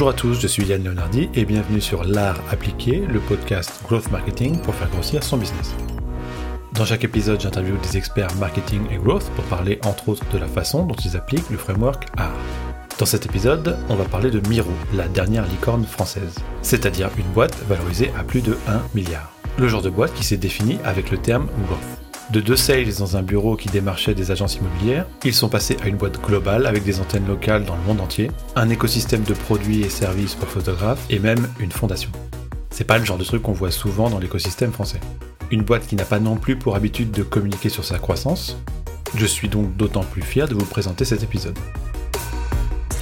Bonjour à tous, je suis Yann Leonardi et bienvenue sur L'Art appliqué, le podcast Growth Marketing pour faire grossir son business. Dans chaque épisode, j'interviewe des experts marketing et growth pour parler entre autres de la façon dont ils appliquent le framework ART. Dans cet épisode, on va parler de Miro, la dernière licorne française, c'est-à-dire une boîte valorisée à plus de 1 milliard. Le genre de boîte qui s'est définie avec le terme growth. De deux sales dans un bureau qui démarchait des agences immobilières, ils sont passés à une boîte globale avec des antennes locales dans le monde entier, un écosystème de produits et services pour photographes et même une fondation. C'est pas le genre de truc qu'on voit souvent dans l'écosystème français. Une boîte qui n'a pas non plus pour habitude de communiquer sur sa croissance. Je suis donc d'autant plus fier de vous présenter cet épisode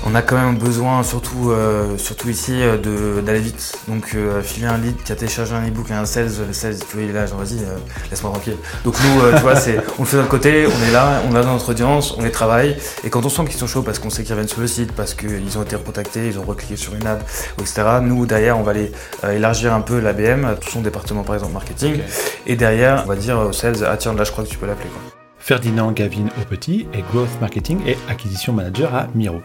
on a quand même besoin, surtout, euh, surtout ici, euh, d'aller vite. Donc, euh, filer un lead qui a téléchargé un ebook à un sales, le sales, tu vois, il est là, genre, vas-y, laisse-moi tranquille. Donc, nous, tu vois, on le fait de notre côté, on est là, on a notre audience, on les travaille. Et quand on sent qu'ils sont chauds parce qu'on sait qu'ils reviennent sur le site, parce qu'ils ont été recontactés, ils ont recliqué sur une app, etc., nous, derrière, on va aller élargir un peu l'ABM, tout son département, par exemple, marketing. Et derrière, on va dire au sales, ah tiens, là, je crois que tu peux l'appeler, Ferdinand Gavin Aupetit est Growth Marketing et Acquisition Manager à Miro.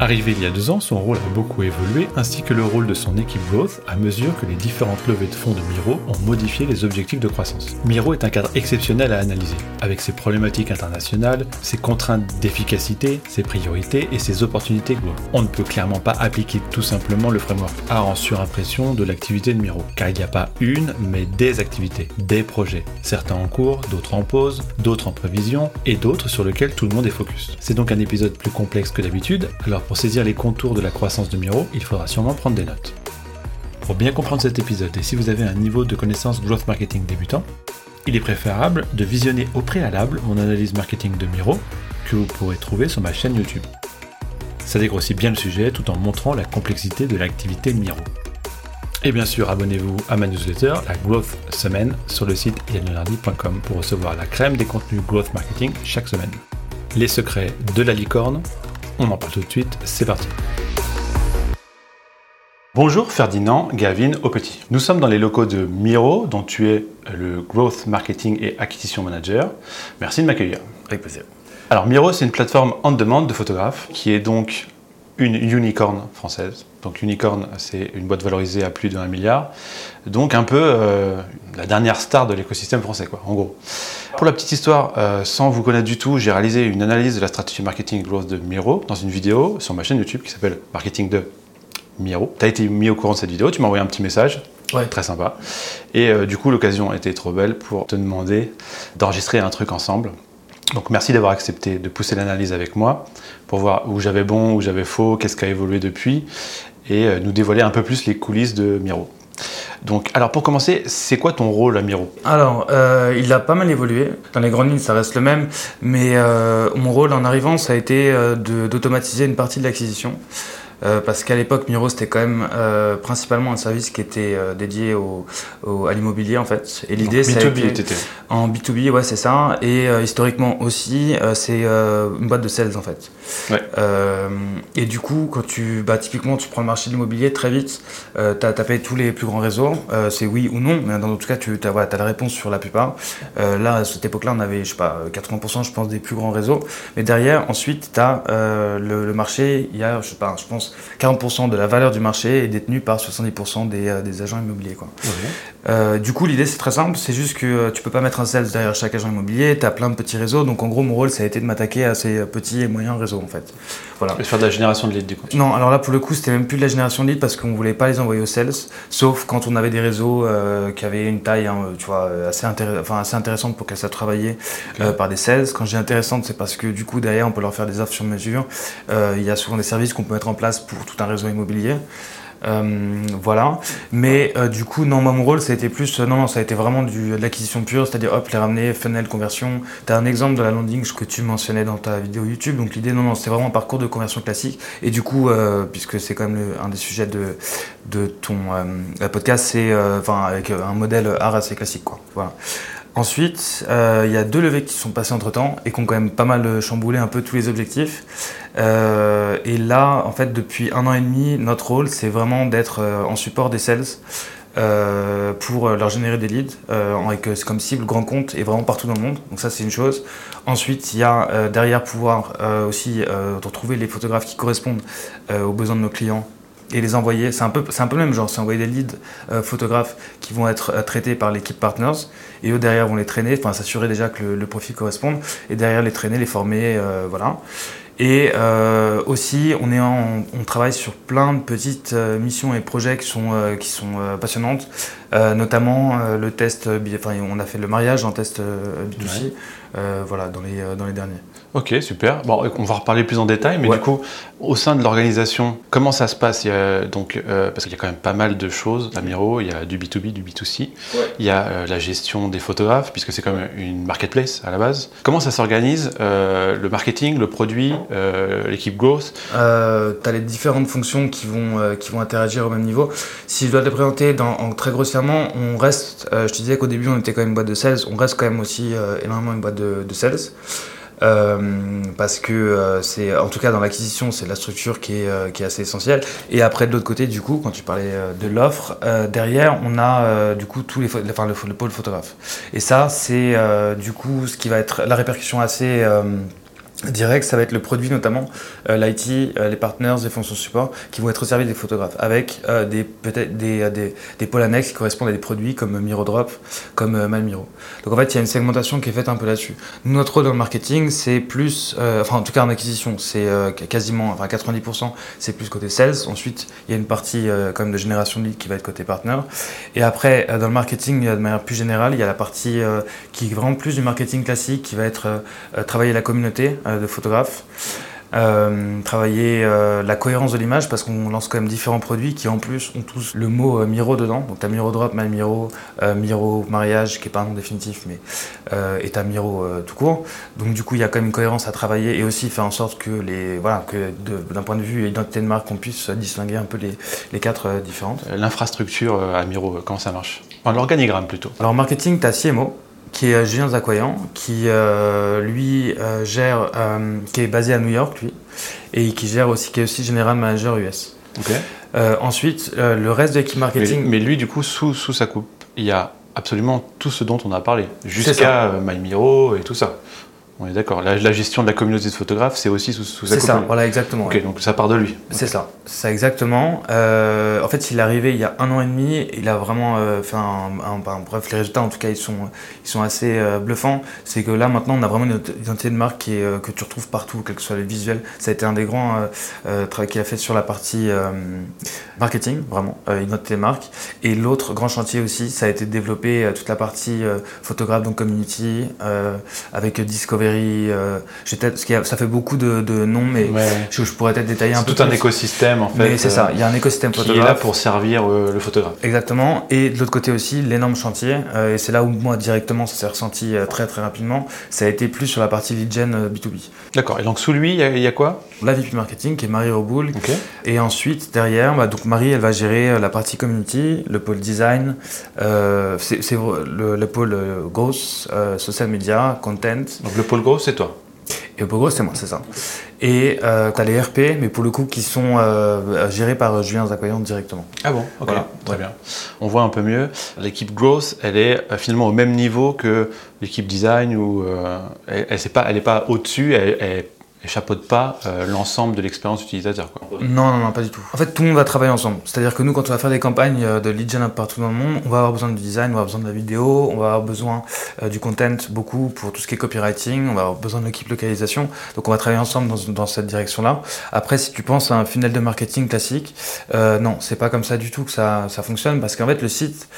Arrivé il y a deux ans, son rôle a beaucoup évolué, ainsi que le rôle de son équipe Growth à mesure que les différentes levées de fonds de Miro ont modifié les objectifs de croissance. Miro est un cadre exceptionnel à analyser, avec ses problématiques internationales, ses contraintes d'efficacité, ses priorités et ses opportunités Growth. On ne peut clairement pas appliquer tout simplement le framework A en surimpression de l'activité de Miro, car il n'y a pas une, mais des activités, des projets, certains en cours, d'autres en pause, d'autres en prévision, et d'autres sur lesquels tout le monde est focus. C'est donc un épisode plus complexe que d'habitude, alors pour saisir les contours de la croissance de Miro, il faudra sûrement prendre des notes. Pour bien comprendre cet épisode et si vous avez un niveau de connaissance growth marketing débutant, il est préférable de visionner au préalable mon analyse marketing de Miro que vous pourrez trouver sur ma chaîne YouTube. Ça dégrossit bien le sujet tout en montrant la complexité de l'activité Miro. Et bien sûr, abonnez-vous à ma newsletter, la Growth Semaine, sur le site yannelardi.com pour recevoir la crème des contenus Growth Marketing chaque semaine. Les secrets de la licorne, on en parle tout de suite, c'est parti. Bonjour Ferdinand Gavin Aupetit. Nous sommes dans les locaux de Miro, dont tu es le Growth Marketing et Acquisition Manager. Merci de m'accueillir. Avec plaisir. Alors Miro, c'est une plateforme en demande de photographes qui est donc une unicorn française. Donc unicorn, c'est une boîte valorisée à plus de 1 milliard. Donc un peu euh, la dernière star de l'écosystème français, quoi, en gros. Pour la petite histoire, euh, sans vous connaître du tout, j'ai réalisé une analyse de la stratégie marketing growth de Miro dans une vidéo sur ma chaîne YouTube qui s'appelle Marketing de Miro. Tu as été mis au courant de cette vidéo, tu m'as envoyé un petit message. Ouais. Très sympa. Et euh, du coup, l'occasion était trop belle pour te demander d'enregistrer un truc ensemble. Donc merci d'avoir accepté de pousser l'analyse avec moi pour voir où j'avais bon, où j'avais faux, qu'est-ce qui a évolué depuis et euh, nous dévoiler un peu plus les coulisses de Miro. Donc, alors pour commencer, c'est quoi ton rôle à Miro? Alors, euh, il a pas mal évolué. Dans les grandes lignes, ça reste le même. Mais euh, mon rôle en arrivant, ça a été d'automatiser une partie de l'acquisition. Euh, parce qu'à l'époque, Miro, c'était quand même euh, principalement un service qui était euh, dédié au, à l'immobilier, en fait. Et l'idée, c'est. B2B, En B2B, ouais, c'est ça. Et historiquement aussi, c'est une boîte de sales, en fait. Ouais. et du coup, quand tu. Bah, typiquement, tu prends le marché de l'immobilier, très vite, tu as tapé tous les plus grands réseaux. c'est oui ou non, mais dans tout cas, tu as, voilà, as la réponse sur la plupart. là, à cette époque-là, on avait, je sais pas, 80%, je pense, des plus grands réseaux. Mais derrière, ensuite, tu as le, le, marché, il y a, je sais pas, je pense, 40% de la valeur du marché est détenue par 70% euh, des, agents immobiliers. Quoi. Euh, du coup, l'idée c'est très simple, c'est juste que euh, tu peux pas mettre un sales derrière chaque agent immobilier, tu as plein de petits réseaux, donc en gros mon rôle ça a été de m'attaquer à ces petits et moyens réseaux en fait. Voilà. Et faire de la génération de leads du coup Non, alors là pour le coup c'était même plus de la génération de leads parce qu'on voulait pas les envoyer aux sales, sauf quand on avait des réseaux qui avaient une taille hein, tu vois, assez, enfin, assez intéressante pour qu'elles soient travaillées par des sales. Quand je dis intéressante c'est parce que du coup derrière on peut leur faire des offres sur mesure, il y a souvent des services qu'on peut mettre en place pour tout un réseau immobilier. Euh, voilà. Mais euh, du coup, non, moi, mon rôle, ça a été plus. Euh, non, ça a été vraiment de l'acquisition pure, c'est-à-dire hop, les ramener, funnel, conversion. Tu as un exemple de la landing que tu mentionnais dans ta vidéo YouTube. Donc l'idée, non, non, c'était vraiment un parcours de conversion classique. Et du coup, puisque c'est quand même un des sujets de, ton podcast, c'est avec un modèle art assez classique. Voilà. Ensuite, euh, il y a deux levées qui sont passées entre temps et qui ont quand même pas mal chamboulé un peu tous les objectifs. Euh, et là, en fait, depuis un an et demi, notre rôle, c'est vraiment d'être euh, en support des sales pour leur générer des leads avec comme cible grand compte et vraiment partout dans le monde. Donc ça c'est une chose. Ensuite, il y a derrière pouvoir aussi retrouver les photographes qui correspondent aux besoins de nos clients et les envoyer. C'est un peu, c'est un peu le même genre. C'est envoyer des leads photographes qui vont être traités par l'équipe partners et eux derrière vont les traîner, enfin s'assurer déjà que le, profil corresponde et derrière les traîner, les former, voilà. Et euh, aussi, on, est on travaille sur plein de petites euh, missions et projets qui sont, euh, qui sont passionnantes, notamment le test, enfin, on a fait le mariage en test B2C, voilà, dans les, dans les derniers. Ok, super. Bon, on va reparler plus en détail, mais du coup, au sein de l'organisation, comment ça se passe? Donc, Parce qu'il y a quand même pas mal de choses à Miro, il y a du B2B, du B2C, il y a la gestion des photographes, puisque c'est comme une marketplace à la base. Comment ça s'organise Le marketing, le produit, euh, l'équipe growth? Euh, Tu as les différentes fonctions qui vont, euh, qui vont interagir au même niveau. Si je dois te présenter dans, en, très grossièrement, on reste, je te disais qu'au début on était quand même une boîte de sales, on reste quand même aussi énormément une boîte de, de sales. Parce que c'est en tout cas dans l'acquisition c'est la structure qui est, qui est assez essentielle. Et après de l'autre côté du coup quand tu parlais de l'offre derrière on a du coup tous les enfin le, le, pôle photographe. Et ça c'est du coup ce qui va être la répercussion assez direct, ça va être le produit notamment, euh, l'IT, euh, les partners, les fonctions support qui vont être servis des photographes avec euh, des peut-être des, des, pôles annexes qui correspondent à des produits comme Mirodrop, comme Malmiro. Donc en fait, il y a une segmentation qui est faite un peu là-dessus. Notre rôle dans le marketing, c'est plus, enfin en tout cas en acquisition, c'est quasiment, enfin 90%, c'est plus côté sales. Ensuite, il y a une partie quand de génération de leads qui va être côté partner. Et après, dans le marketing, de manière plus générale, il y a la partie qui est vraiment plus du marketing classique, qui va être travailler la communauté de photographes. Euh, travailler euh, la cohérence de l'image parce qu'on lance quand même différents produits qui en plus ont tous le mot Miro dedans. Donc tu as Miro Drop, My Miro, Miro Mariage qui est pas un nom définitif mais et tu Miro tout court. Donc du coup il y a quand même une cohérence à travailler et aussi faire en sorte que les voilà que d'un point de vue identité de marque on puisse distinguer un peu les, les quatre différentes. L'infrastructure à Miro, comment ça marche? L'organigramme plutôt. Alors marketing, tu as CMO qui est Julien Zakoyan, qui euh, lui euh, gère, euh, qui est basé à New York lui, et qui gère aussi, qui est aussi général manager US. ensuite, le reste de l'équipe marketing. Mais, lui, du coup, sous, sous sa coupe, il y a absolument tout ce dont on a parlé, jusqu'à MyMiro et tout ça. On est d'accord. La, gestion de la communauté de photographes, c'est aussi sous, sous sa C'est ça, voilà, exactement. Ok, donc ça part de lui. C'est ça, c'est ça exactement. Euh, en fait, il est arrivé il y a un an et demi. Il a vraiment euh, fait un, Bref, les résultats, en tout cas, ils sont, ils sont assez euh, bluffants. C'est que là, maintenant, on a vraiment une identité de marque qui est, que tu retrouves partout, quel que soit le visuel. Ça a été un des grands travaux qu'il a fait sur la partie marketing, vraiment, identité de marque. Et l'autre grand chantier aussi, ça a été de développer toute la partie photographe, donc community, avec Discovery euh, ça fait beaucoup de, noms, mais je, pourrais peut-être détailler un peu. tout un écosystème en fait. Mais c'est ça, il y a un écosystème photographe. Qui est là pour servir euh, le photographe. Exactement. Et de l'autre côté aussi, l'énorme chantier, euh, et c'est là où moi directement ça s'est ressenti très très rapidement, ça a été plus sur la partie lead gen B2B. D'accord. Et donc sous lui, il y, a quoi? La VP marketing qui est Marie Roboul. Et ensuite, derrière, bah, donc Marie, elle va gérer la partie community, le pôle design, c'est le, le, pôle growth, social media, content. Donc le pôle gros, c'est toi. Et pôle gros, c'est moi, c'est ça. Et euh, tu as les RP, mais pour le coup, qui sont euh, gérés par Julien Zakoyan directement. Ah bon Ok, très bien. On voit un peu mieux. L'équipe growth, elle est euh, finalement au même niveau que l'équipe design, où elle n'est pas, elle pas au-dessus, elle, elle et chapeaute pas euh, l'ensemble de l'expérience utilisateur. Non, non, non, pas du tout. En fait, tout le monde va travailler ensemble. C'est-à-dire que nous, quand on va faire des campagnes euh, de lead gen partout dans le monde, on va avoir besoin du design, on va avoir besoin de la vidéo, on va avoir besoin euh, du content beaucoup pour tout ce qui est copywriting, on va avoir besoin de l'équipe localisation. Donc, on va travailler ensemble dans, dans cette direction-là. Après, si tu penses à un funnel de marketing classique, euh, non, c'est pas comme ça du tout que ça, ça fonctionne parce qu'en fait, le site,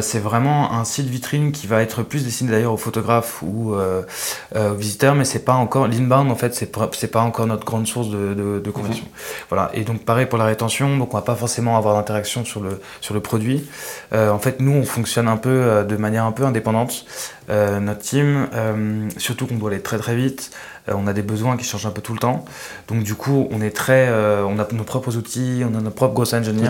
c'est vraiment un site vitrine qui va être plus destiné d'ailleurs aux photographes ou aux visiteurs, mais c'est pas encore l'inbound en fait, c'est c'est pas encore notre grande source de, de, conversion. Voilà. Et donc pareil pour la rétention, donc on va pas forcément avoir d'interaction sur le, sur le produit. Euh, en fait, nous, on fonctionne un peu euh, de manière un peu indépendante. Euh, notre team, surtout qu'on doit aller très très vite. On a des besoins qui changent un peu tout le temps. Donc du coup, on est très, on a nos propres outils, on a nos propres grosses engineers.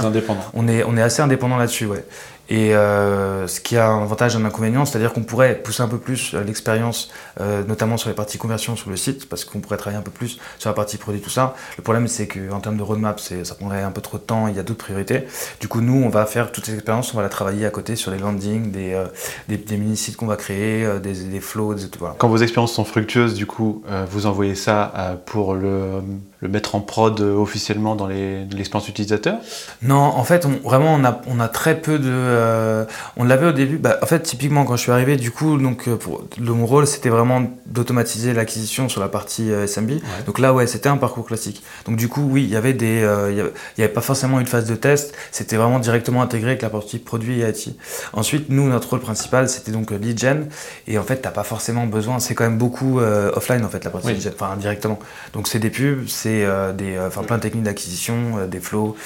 On est, on est assez indépendant là-dessus, ouais. Et euh, ce qui a un avantage et un inconvénient, c'est-à-dire qu'on pourrait pousser un peu plus euh, l'expérience, euh, notamment sur les parties conversion sur le site, parce qu'on pourrait travailler un peu plus sur la partie produit, tout ça. Le problème, c'est qu'en termes de roadmap, ça prendrait un peu trop de temps, il y a d'autres priorités. Du coup, nous, on va faire toutes ces expériences, on va la travailler à côté sur les landings, des, des, mini-sites qu'on va créer, des, des flows, voilà. Quand vos expériences sont fructueuses, du coup, vous envoyez ça pour le le mettre en prod euh, officiellement dans l'expérience utilisateur? Non, en fait, on, vraiment, on a, on a très peu de. Euh, on l'avait au début. Bah, en fait, typiquement, quand je suis arrivé, du coup, donc, euh, pour, mon rôle, c'était vraiment d'automatiser l'acquisition sur la partie SMB. Donc là, ouais, c'était un parcours classique. Donc, du coup, oui, il y avait des. il n'y avait, pas forcément une phase de test. C'était vraiment directement intégré avec la partie produit et IT. Ensuite, nous, notre rôle principal, c'était donc lead gen. Et en fait, tu n'as pas forcément besoin. C'est quand même beaucoup offline, en fait, la Enfin, directement. Donc, c'est des pubs, euh, des, euh, enfin, plein de techniques d'acquisition, euh, des flows,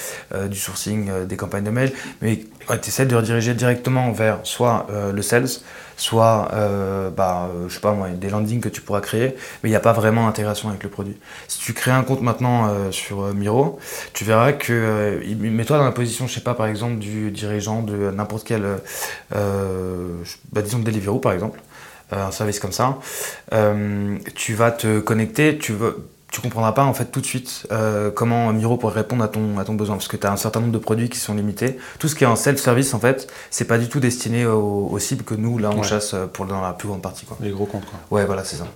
du sourcing, des campagnes de mail, mais tu essaies de rediriger directement vers soit le sales, soit bah, je sais pas moi, des landings que tu pourras créer, mais il n'y a pas vraiment d'intégration avec le produit. Si tu crées un compte maintenant sur Miro, tu verras que, mets-toi dans la position, je sais pas, par exemple, du dirigeant de n'importe quel, bah, disons Deliveroo par exemple, un service comme ça, tu vas te connecter, tu veux tu comprendras pas en fait tout de suite euh, comment Miro pourrait répondre à ton, à ton besoin parce que tu as un certain nombre de produits qui sont limités. Tout ce qui est en self-service en fait, c'est pas du tout destiné aux, cibles que nous là on chasse pour dans la plus grande partie quoi. Les gros comptes quoi. Ouais voilà c'est ça.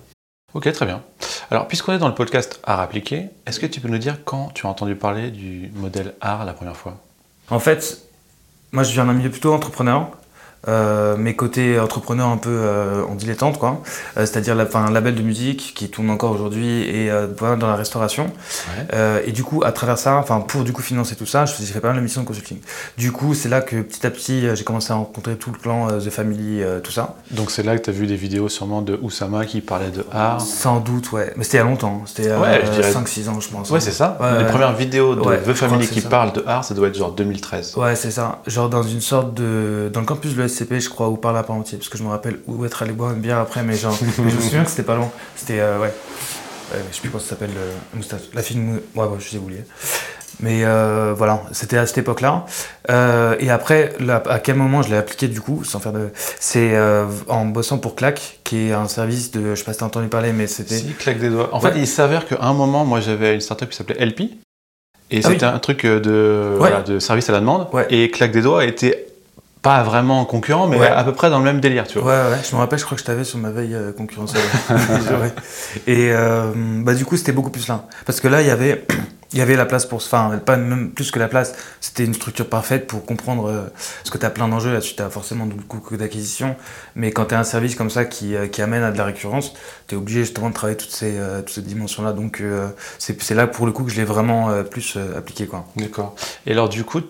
Ok très bien. Alors puisqu'on est dans le podcast art appliqué, est-ce que tu peux nous dire quand tu as entendu parler du modèle art la première fois? En fait, moi je viens d'un milieu plutôt entrepreneur. Euh, mes côtés entrepreneurs un peu euh, en dilettante, quoi. Euh, c'est-à-dire un label de musique qui tourne encore aujourd'hui et dans la restauration. et du coup, à travers ça, enfin pour du coup financer tout ça, je faisais pas mal de missions de consulting. Du coup, c'est là que petit à petit, j'ai commencé à rencontrer tout le clan The Family, tout ça. Donc c'est là que tu as vu des vidéos sûrement de Oussama qui parlait de art. Sans doute, ouais. Mais c'était il y a longtemps. C'était ouais, 5-6 ans, je pense. Ouais, c'est ça. Les premières vidéos de The Family qui parlent de art, ça doit être genre 2013. Ouais, c'est ça. Genre dans une sorte de dans le campus de SCP, je crois, ou par là par entier, parce que je me rappelle où être allé boire une bière après, mais genre, je me souviens que c'était pas long. C'était, euh, ouais. je sais plus comment ça s'appelle, euh, la fille Ouais, ouais, je sais oublié. Mais euh, voilà, c'était à cette époque-là. et après, à quel moment je l'ai appliqué du coup, sans faire de. C'est en bossant pour Clac, qui est un service de. Je sais pas si t'as entendu parler, mais c'était. Si, Clac des doigts. En fait, il s'avère qu'à un moment, moi j'avais une startup qui s'appelait LP. Et ah c'était un truc de, de service à la demande. Et Clac des doigts était pas vraiment concurrent, mais à peu près dans le même délire, tu vois. Ouais, ouais, je me rappelle, je crois que je t'avais sur ma veille euh, concurrentielle. Et euh, bah, du coup, c'était beaucoup plus là. Parce que là, il y avait. Il y avait la place pour enfin pas même plus que la place, c'était une structure parfaite pour comprendre euh, ce que tu as plein d'enjeux là-dessus, tu as forcément beaucoup d'acquisition, mais quand tu as un service comme ça qui, qui, amène à de la récurrence, tu es obligé justement de travailler toutes ces, toutes ces dimensions-là, donc c'est là pour le coup que je l'ai vraiment plus appliqué. D'accord. Et alors du coup,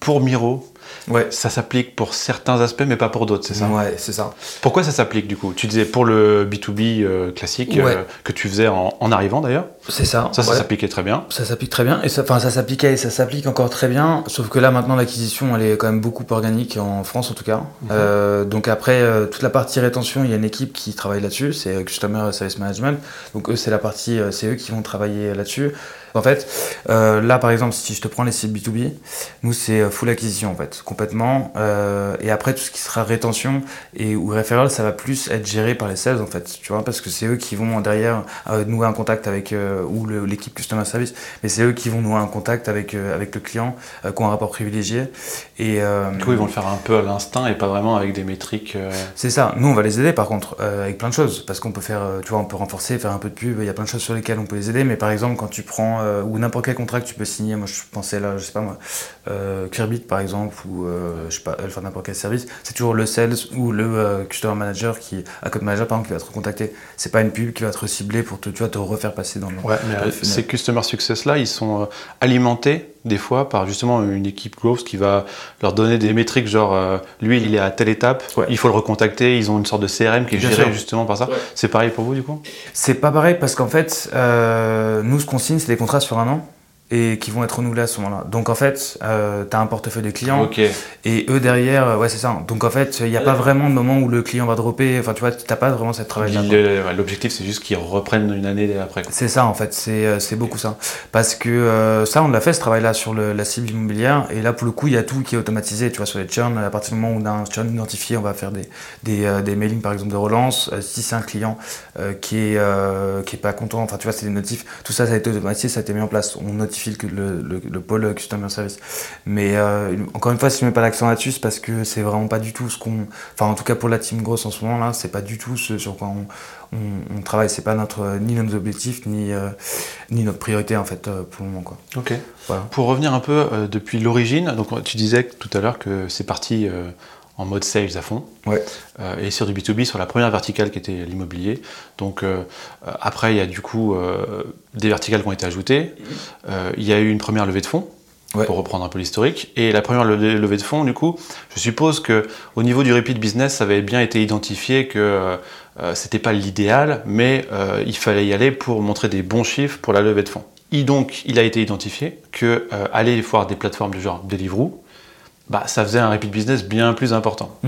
pour Miro, Ouais. Ça s'applique pour certains aspects, mais pas pour d'autres, c'est ça Ouais, c'est ça. Pourquoi ça s'applique du coup? Tu disais pour le B2B euh, classique euh, que tu faisais en, arrivant d'ailleurs? C'est ça. Ça, ça s'appliquait très bien. Ça s'applique très bien. Et ça, ça s'appliquait et ça s'applique encore très bien. Sauf que là, maintenant, l'acquisition, elle est quand même beaucoup organique, en France en tout cas. Mhm. Euh, donc après, toute la partie rétention, il y a une équipe qui travaille là-dessus. C'est Customer Service Management. Donc eux, c'est la partie, c'est eux qui vont travailler là-dessus. En fait, euh, là par exemple, si je te prends les sites B2B, nous c'est euh, full acquisition en fait, complètement. Euh, et après tout ce qui sera rétention et ou référentiel, ça va plus être géré par les sales en fait, tu vois, parce que c'est eux qui vont derrière nouer un contact avec ou l'équipe customer service, mais c'est eux qui vont nouer un contact avec avec le client, qui ont un rapport privilégié. Et du coup, ils vont le faire un peu à l'instinct et pas vraiment avec des métriques. C'est ça. Nous, on va les aider par contre avec plein de choses, parce qu'on peut faire, tu vois, on peut renforcer, faire un peu de pub. Il y a plein de choses sur lesquelles on peut les aider, mais par exemple, quand tu prends euh, ou n'importe quel contrat que tu peux signer. Moi, je pensais là, je sais pas moi, euh, par exemple, ou euh, je sais pas, enfin n'importe quel service. C'est toujours le sales ou le euh, customer manager qui, à code manager par exemple, qui va te recontacter. C'est pas une pub qui va être ciblée pour te, tu vois, te refaire passer dans le. Ouais, mais ces customer success là, ils sont alimentés des fois par justement une équipe growth qui va leur donner des métriques genre lui il est à telle étape, il faut le recontacter, ils ont une sorte de CRM qui est géré justement par ça. C'est pareil pour vous du coup? C'est pas pareil parce qu'en fait nous ce qu'on signe c'est des contrats sur un an. Et qui vont être renouvelés à ce moment-là. Donc en fait, euh, tu as un portefeuille de clients et eux derrière, euh, ouais c'est ça. Donc en fait, il n'y a pas vraiment de moment où le client va dropper, enfin tu vois, tu n'as pas vraiment cette travail L'objectif, c'est juste qu'ils reprennent une année après. C'est ça en fait, c'est euh, beaucoup ça. Parce que euh, ça, on l'a fait ce travail-là sur le- la cible immobilière. Et là, pour le coup, il y a tout qui est automatisé. Tu vois, sur les churns, à partir du moment où on a un churn identifié, on va faire des, des, euh, des mailings par exemple de relance. Euh, si c'est un client euh, qui est euh, qui est pas content, enfin tu vois, c'est des notifs. Tout ça, ça a été automatisé, ça a été mis en place. On notifie le, le, le, le pôle customer service. Mais euh, encore une fois, si je mets pas l'accent là-dessus, c'est parce que c'est vraiment pas du tout ce qu'on. Enfin, en tout cas pour la team grosse en ce moment là, c'est pas du tout ce sur quoi on, on, on travaille. C'est pas notre ni nos objectifs ni euh, ni notre priorité en fait euh, pour le moment quoi. Ok. Voilà. Pour revenir un peu euh, depuis l'origine, donc tu disais tout à l'heure que c'est parti euh, en mode sales à fond. Ouais. Euh, et sur du B2B, sur la première verticale qui était l'immobilier. Donc euh, après, il y a du coup euh, des verticales qui ont été ajoutées. Il y a eu une première levée de fonds. Ouais. Pour reprendre un peu l'historique. Et la première le- levée de fonds, du coup, je suppose que au niveau du repeat business, ça avait bien été identifié que c'était pas l'idéal, mais il fallait y aller pour montrer des bons chiffres pour la levée de fonds. Et donc, il a été identifié que aller voir des plateformes du genre Deliveroo, bah, ça faisait un repeat business bien plus important.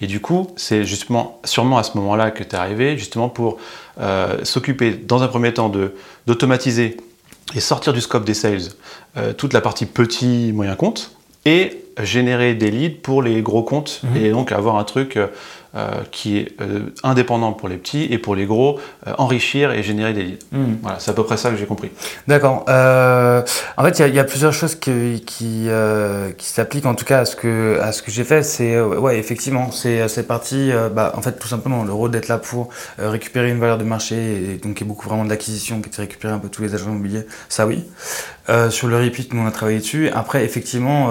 Et du coup, c'est justement, sûrement à ce moment-là que tu es arrivé, justement pour euh, s'occuper, dans un premier temps, d'automatiser et sortir du scope des sales euh, toute la partie petit, moyen compte, et générer des leads pour les gros comptes, Mhm. et donc avoir un truc euh, qui est euh, indépendant pour les petits, et pour les gros, euh, enrichir et générer des leads. Mhm. Voilà, c'est à peu près ça que j'ai compris. D'accord. En fait, il y a- il y, a plusieurs choses qui, qui, qui s'appliquent en tout cas à ce que, à ce que j'ai fait. C'est, ouais, effectivement, c'est cette partie, bah, en fait, tout simplement, le rôle d'être là pour récupérer une valeur de marché, et donc qui est beaucoup vraiment de l'acquisition, qui est récupérer un peu tous les agents immobiliers, ça oui. Sur le repeat, nous on a travaillé dessus. Après, effectivement,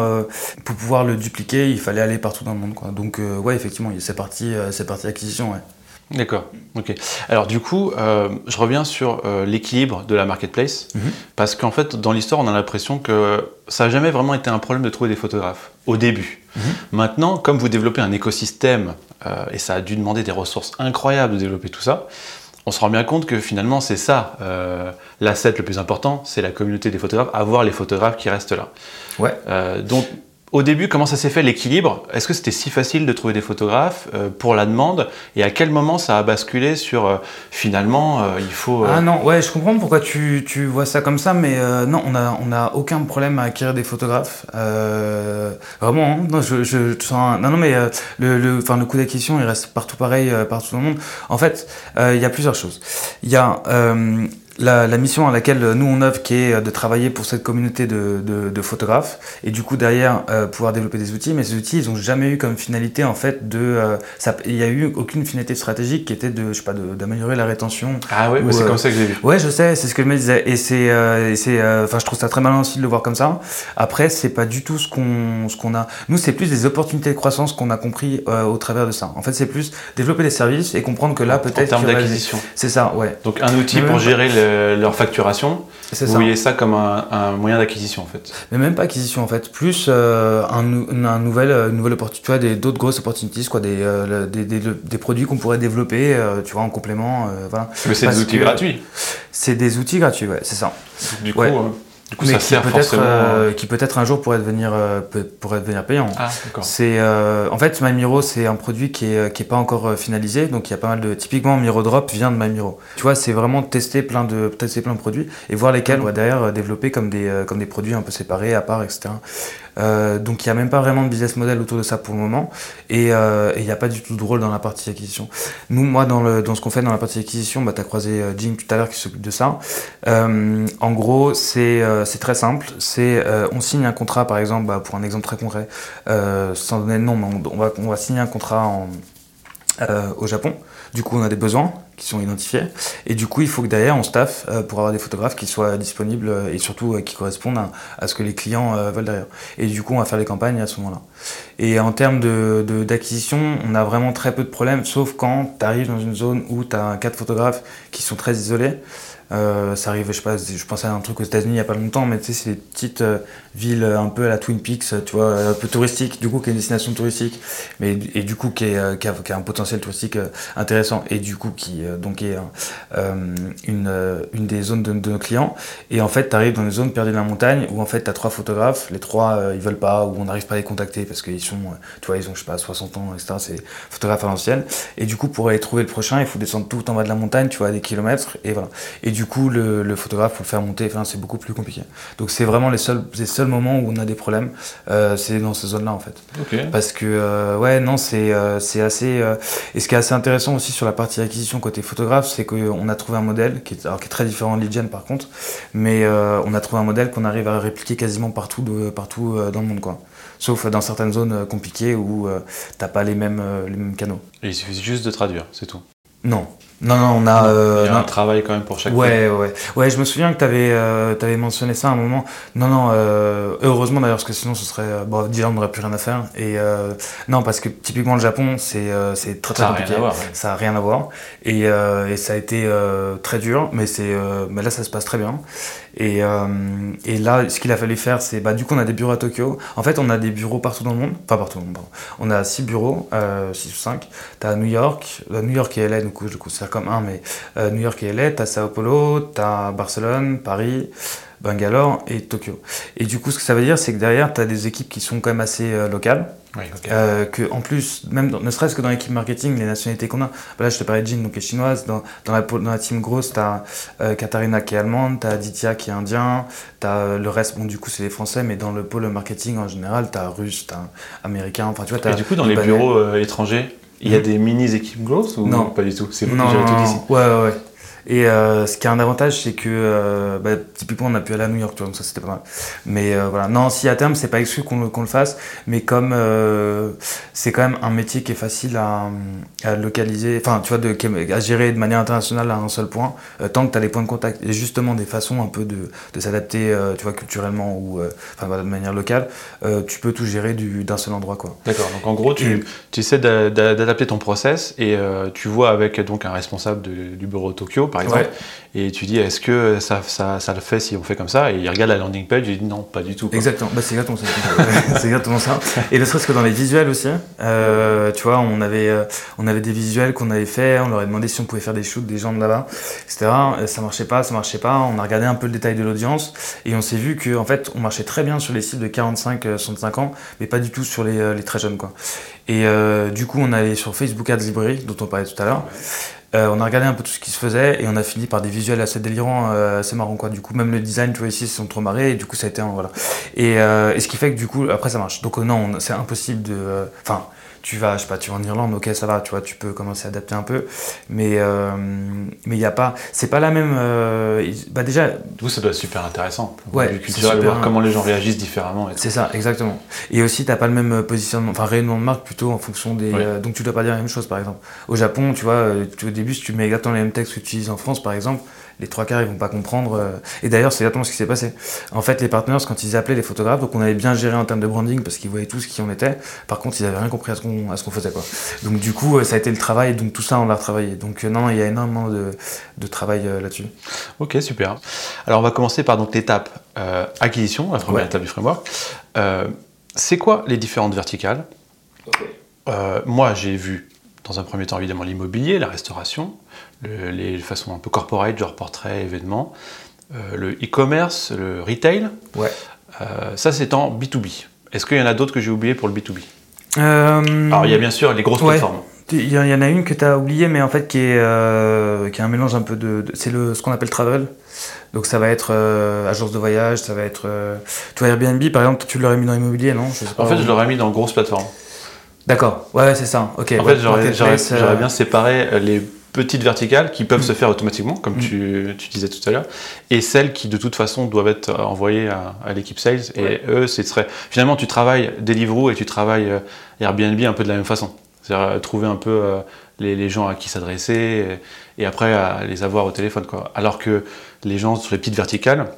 pour pouvoir le dupliquer, il fallait aller partout dans le monde. Quoi. Donc, euh, ouais, effectivement, cette partie, euh, cette partie acquisition. Ouais. D'accord, ok. Alors du coup, euh, je reviens sur euh, l'équilibre de la marketplace, Mhm. parce qu'en fait, dans l'histoire, on a l'impression que ça n'a jamais vraiment été un problème de trouver des photographes, au début. Mhm. Maintenant, comme vous développez un écosystème, euh, et ça a dû demander des ressources incroyables de développer tout ça, on se rend bien compte que finalement, c'est ça, l'asset le plus important, c'est la communauté des photographes, avoir les photographes qui restent là. Ouais. Donc, au début, comment ça s'est fait l'équilibre? Est-ce que c'était si facile de trouver des photographes euh, pour la demande? Et à quel moment ça a basculé sur euh, finalement euh, il faut. Ah non, ouais, je comprends pourquoi tu, tu vois ça comme ça, mais non, on a, on a aucun problème à acquérir des photographes. Vraiment, hein, non, je, je, sens non, non, mais le, le, le coût d'acquisition, il reste partout pareil, partout dans le monde. En fait, il y a plusieurs choses. Il y a la, la mission à laquelle nous on œuvre, qui est de travailler pour cette communauté de, de, de photographes, et du coup derrière euh, pouvoir développer des outils. Mais ces outils, ils ont jamais eu comme finalité en fait de, euh, ça, il y a eu aucune finalité stratégique qui était de, je sais pas, d'améliorer la rétention Ah ouais, ou, c'est euh, comme ça que j'ai vu. Ouais, je sais, c'est ce que je me disais. Et c'est, euh, euh, enfin, je trouve ça très malin aussi de le voir comme ça. Après, c'est pas du tout ce qu'on, ce qu'on a. Nous, c'est plus des opportunités de croissance qu'on a compris euh, au travers de ça. En fait, c'est plus développer des services et comprendre que là, en peut-être. termes y aurait- d'acquisition. C'est ça, ouais. Donc un outil pour gérer le- leur facturation. C'est Vous voyez ça comme un, un moyen d'acquisition en fait. Mais même pas acquisition en fait, plus euh, un, nou- un nouvel, euh, une nouvelle opportunité, tu vois, d'autres grosses opportunités, quoi, des, euh, des, des, des produits qu'on pourrait développer, euh, tu vois, en complément, euh, voilà. Mais c'est des outils gratuits. C'est des outils gratuits, ouais, c'est ça. Du coup, Ouais. Euh, du coup Mais ça qui sert peut-être, forcément. euh, qui peut-être un jour pourrait devenir, euh, peut- pourrait devenir payant. Ah. C'est euh, en fait MyMiro c'est un produit qui est qui est pas encore euh, finalisé donc il y a pas mal de typiquement Miro Drop vient de MyMiro. Tu vois c'est vraiment tester plein de tester plein de produits et voir lesquels on va derrière euh, développer comme des euh, comme des produits un peu séparés à part etc. Euh, donc il y a même pas vraiment de business model autour de ça pour le moment et euh, il n'y a pas du tout de rôle dans la partie acquisition. Nous moi dans ce qu'on fait dans la partie acquisition bah t'as croisé euh, tout à l'heure qui s'occupe de ça. Euh, en gros c'est très simple c'est on signe un contrat par exemple bah, pour un exemple très concret sans donner de nom, mais on, va, signer un contrat au Japon. Du coup, on a des besoins qui sont identifiés. Et du coup, il faut que derrière, on staff euh, pour avoir des photographes qui soient disponibles euh, et surtout euh, qui correspondent à, ce que les clients veulent derrière. Et du coup, on va faire les campagnes à ce moment-là. Et en termes d'acquisition, on a vraiment très peu de problèmes, sauf quand tu arrives dans une zone où tu as quatre photographes qui sont très isolés. Ça arrive, je sais pas, je pensais à un truc aux États-Unis il y a pas longtemps, mais tu sais, c'est des petites euh, villes un peu à la Twin Peaks, tu vois, un peu touristique, du coup, qui est une destination touristique, mais et du coup qui, est, qui, a, un potentiel touristique intéressant et du coup qui donc est une, une des zones de, de, nos clients. Et en fait, tu arrives dans une zone perdue dans la montagne où en fait tu as trois photographes, les trois ils veulent pas ou on n'arrive pas à les contacter parce qu'ils sont, tu vois, ils ont je sais pas 60 ans, etc. C'est photographes à l'ancienne. Et du coup, pour aller trouver le prochain, il faut descendre tout en bas de la montagne, tu vois, des kilomètres. Et voilà. Et du coup, le, le photographe, faut le faire monter. Enfin, c'est beaucoup plus compliqué. Donc, c'est vraiment les seuls, les seuls moments où on a des problèmes. Euh, c'est dans ces zones-là, en fait. Parce que, euh, ouais, non, c'est euh, c'est assez. et ce qui est assez intéressant aussi sur la partie acquisition côté photographe, c'est qu'on a trouvé un modèle qui est, alors, qui est très différent de l'hygiène par contre, mais on a trouvé un modèle qu'on arrive à répliquer quasiment partout, de, partout dans le monde, quoi sauf dans certaines zones compliquées où t'as pas les mêmes, les mêmes canaux. Et il suffit juste de traduire, c'est tout. Non, non, non, on a. Euh, il y a un travail quand même pour chaque Ouais, ouais. Ouais, je me souviens que tu avais, euh, avais, mentionné ça à un moment. Non, non, euh, heureusement d'ailleurs, parce que sinon ce serait. Euh, bon, déjà, on n'aurait plus rien à faire. Et euh, non, parce que typiquement le Japon, c'est euh, c'est très très ça compliqué. voir, Ça n'a rien à voir. Et, et ça a été très dur, mais, mais là ça se passe très bien. Et, et là, ce qu'il a fallu faire, c'est. Bah, du coup, on a des bureaux à Tokyo. En fait, on a des bureaux partout dans le monde. Pas partout dans le monde, pardon. On a six bureaux, six ou cinq. Tu as New York, New York et LA, du coup, je le considère comme un, mais euh, New York et LA, t'as Sao Paulo, t'as Barcelone, Paris, Bangalore et Tokyo. Et du coup, ce que ça veut dire, c'est que derrière, tu as des équipes qui sont quand même assez euh, locales. Euh, que en plus, même ne serait-ce que dans l'équipe marketing, les nationalités qu'on a, bah là je te parlais de Jean, donc qui est chinoise, dans, dans, la, dans la team grosse, tu as Katharina qui est allemande, tu as Aditya qui est indien, tu as le reste, bon du coup c'est les français, mais dans le pôle marketing en général, tu as russe, tu as américain, enfin tu vois. As, et du coup, dans les bureaux étrangers, il y a des mini équipes grosses ou non. pas du tout? C'est vous qui gérez tout ici? Ouais, ouais, ouais. Et euh, ce qui a un avantage, c'est que euh, bah, typiquement on a pu aller à New York, donc ça c'était pas mal. Mais euh, voilà, non, si à terme c'est pas exclu qu'on le, fasse, mais comme c'est quand même un métier qui est facile à, localiser, enfin tu vois, de, à gérer de manière internationale à un seul point, tant que tu as les points de contact et justement des façons un peu de, de s'adapter, tu vois, culturellement ou enfin de manière locale, tu peux tout gérer d'un seul endroit quoi. D'accord. Donc en gros, tu, tu essaies d'adapter ton process et tu vois avec donc un responsable du bureau Tokyo par exemple, et tu dis est-ce que ça, ça, ça, le fait si on fait comme ça? Et il regarde la landing page et il dit non, pas du tout. Exactement, bah, c'est exactement ça. c'est exactement ça. Et ne serait-ce que dans les visuels aussi, euh, tu vois, on avait, euh, on avait des visuels qu'on avait fait, on leur a demandé si on pouvait faire des shoots des gens de là-bas, etc. Ça marchait pas, ça marchait pas. On a regardé un peu le détail de l'audience et on s'est vu qu'en en fait, on marchait très bien sur les cibles de 45-65 ans, mais pas du tout sur les, euh, les très jeunes. Quoi. Et du coup, on allait sur Facebook Ads Library, dont on parlait tout à l'heure. Euh, on a regardé un peu tout ce qui se faisait et on a fini par des visuels assez délirants, euh, assez marrants quoi. Du coup, même le design, tu vois ici, ils sont trop marrés et du coup, ça a été un, voilà. Et, euh, et, ce qui fait que du coup, après, ça marche. Donc non, c'est impossible de. Enfin, tu vas, je sais pas, tu vas en Irlande, ok, ça va, tu vois, tu peux commencer à adapter un peu, mais euh, mais il y a pas, c'est pas la même. Euh, bah déjà. Vous, ça doit être super intéressant. Ouais. Culturel, voir comment les gens réagissent différemment. C'est ça, exactement. Et aussi, t'as pas le même positionnement, enfin rayonnement de marque plutôt en fonction des. Euh, donc tu dois pas dire la même chose, par exemple. Au Japon, tu vois, au début, si tu mets exactement les mêmes textes que tu utilises en France, par exemple, les trois quarts ils vont pas comprendre. Euh. Et d'ailleurs, c'est exactement ce qui s'est passé. En fait, les partenaires, quand ils appelaient les photographes, donc on avait bien géré en termes de branding parce qu'ils voyaient tous qui on était. Par contre, ils avaient rien compris à ce qu'on qu'on faisait quoi. Donc du coup, euh, ça a été le travail. Donc tout ça, on l'a retravaillé. Donc euh, non, il y a énormément de, de travail là-dessus. Ok, super. Alors on va commencer par donc l'étape acquisition, la première étape du framework. c'est quoi les différentes verticales? Moi, j'ai vu dans un premier temps évidemment l'immobilier, la restauration, les façons un peu corporate, genre portrait, événement, euh, le e-commerce, le retail. Ouais. Euh, ça, c'est en B2B. Est-ce qu'il y en a d'autres que j'ai oubliés pour le B2B euh, Alors, il y a bien sûr les grosses plateformes. Il y, en a une que tu as oubliée, mais en fait qui est, qui est un mélange un peu de. c'est ce qu'on appelle travel. Donc ça va être agence de voyage, ça va être. tu vois, Airbnb par exemple, tu l'aurais mis dans l'immobilier, non? En fait, je l'aurais mis dans grosses plateformes. D'accord, ouais, c'est ça. Ok. En fait, j'aurais bien séparé les petites verticales qui peuvent mm. se faire automatiquement, comme mm. tu, tu, disais tout à l'heure, et celles qui de toute façon doivent être envoyées à, à l'équipe sales. Et eux, c'est serait finalement tu travailles Deliveroo et tu travailles euh, Airbnb un peu de la même façon. C'est-à-dire euh, trouver un peu euh, les, les, gens à qui s'adresser et, après à les avoir au téléphone. Quoi. Alors que les gens sur les petites verticales,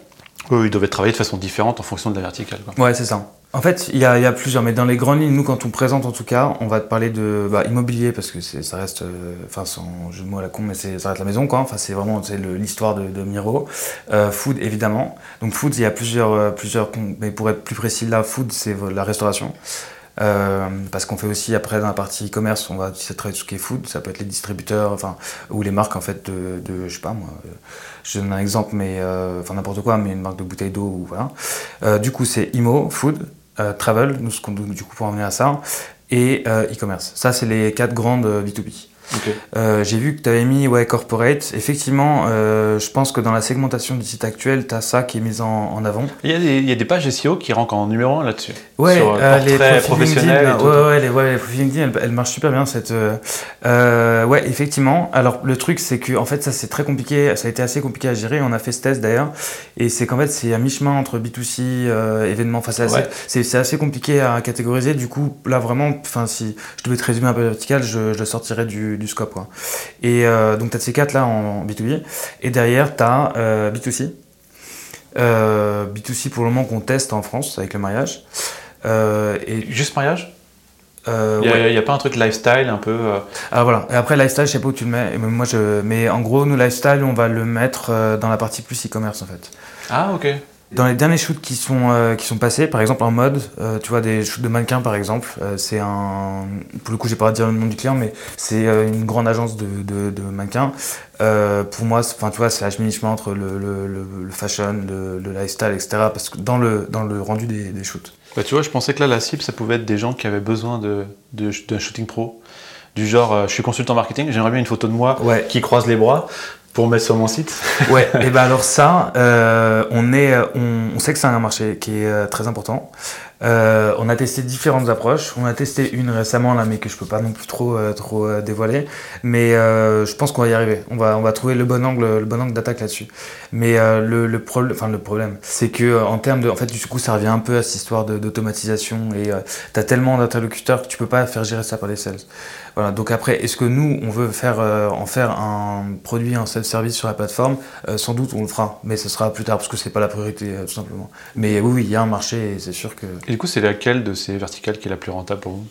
Oui, ils doivent être travaillés de façon différente en fonction de la verticale. Quoi. Ouais, c'est ça. En fait, il y, a, plusieurs, mais dans les grandes lignes, nous, quand on présente en tout cas, on va te parler de bah, immobilier parce que ça reste, euh, enfin, sans jeu de mots à la con, mais ça reste la maison, quoi. Enfin, c'est vraiment l'histoire de, de, Miro. Euh, food, évidemment. Donc, food, il y a plusieurs, euh, plusieurs, mais pour être plus précis, là, food, c'est la restauration. Euh, parce qu'on fait aussi après dans la partie e-commerce, on va travailler tout ce qui est food, ça peut être les distributeurs, enfin ou les marques en fait de, de je sais pas moi, euh, je donne un exemple mais euh, enfin n'importe quoi, mais une marque de bouteille d'eau ou voilà. du coup c'est IMO, food, travel, nous ce qu'on du coup pour en venir à ça, et e-commerce. Ça c'est les quatre grandes B2B. Euh, j'ai vu que tu avais mis ouais, corporate. Effectivement, euh, je pense que dans la segmentation du site actuel, tu as ça qui est mis en, avant. Il y, a des, il y, a des, pages SEO qui rankent en numéro 1 là-dessus. Ouais, sur, euh, les professionnels. LinkedIn, ouais, ouais, les, ouais, les profils LinkedIn, elles, marchent super bien. Cette, ouais, effectivement. Alors, le truc, c'est que en fait, ça, c'est très compliqué. Ça a été assez compliqué à gérer. On a fait ce test d'ailleurs. Et c'est qu'en fait, c'est à mi-chemin entre B2C, événements. Enfin, c'est assez, assez, compliqué à catégoriser. Du coup, là, vraiment, si je devais te résumer un peu vertical, je, je le sortirais du du scope. Quoi. Et euh, donc, tu as ces quatre là en B2B. Et derrière, tu as euh, B2C. Euh, B2C pour le moment qu'on teste en France avec le mariage. et Juste mariage? Il n'y a, pas un truc lifestyle un peu Ah voilà. Et après lifestyle, je sais pas où tu le mets. moi je. Mais en gros, nous lifestyle, on va le mettre dans la partie plus e-commerce en fait. Ah ok. Dans les derniers shoots qui sont, euh, qui sont passés, par exemple en mode, euh, tu vois, des shoots de mannequins par exemple, euh, c'est un. Pour le coup, j'ai pas à dire le nom du client, mais c'est une grande agence de, de, de mannequins. pour moi, enfin, tu vois, c'est la entre le, le, le, fashion, le, lifestyle, etc. Parce que dans le, dans le rendu des, des shoots. Bah, tu vois, je pensais que là, la cible, ça pouvait être des gens qui avaient besoin d'un de, de, shooting pro. Du genre, je suis consultant marketing, j'aimerais bien une photo de moi qui croise les bras pour mettre sur mon site Ouais, et ben alors ça, euh, on, est, on, sait que c'est un marché qui est euh, très important. Euh, on a testé différentes approches. On a testé une récemment là, mais que je peux pas non plus trop, trop dévoiler. Mais je pense qu'on va y arriver. On va, on va trouver le bon angle, le bon angle d'attaque là-dessus. Mais le, le, enfin, le problème, c'est que en termes de, en fait, du coup, ça revient un peu à cette histoire d'automatisation et tu as tellement d'interlocuteurs que tu peux pas faire gérer ça par les sales. Voilà, donc après, est-ce que nous, on veut faire, euh, en faire un produit, un self-service sur la plateforme? Euh, Sans doute, on le fera, mais ce sera plus tard parce que c'est pas la priorité, euh, tout simplement. Mais oui, il y a un marché et c'est sûr que. Et du coup, c'est laquelle de ces verticales qui est la plus rentable pour vous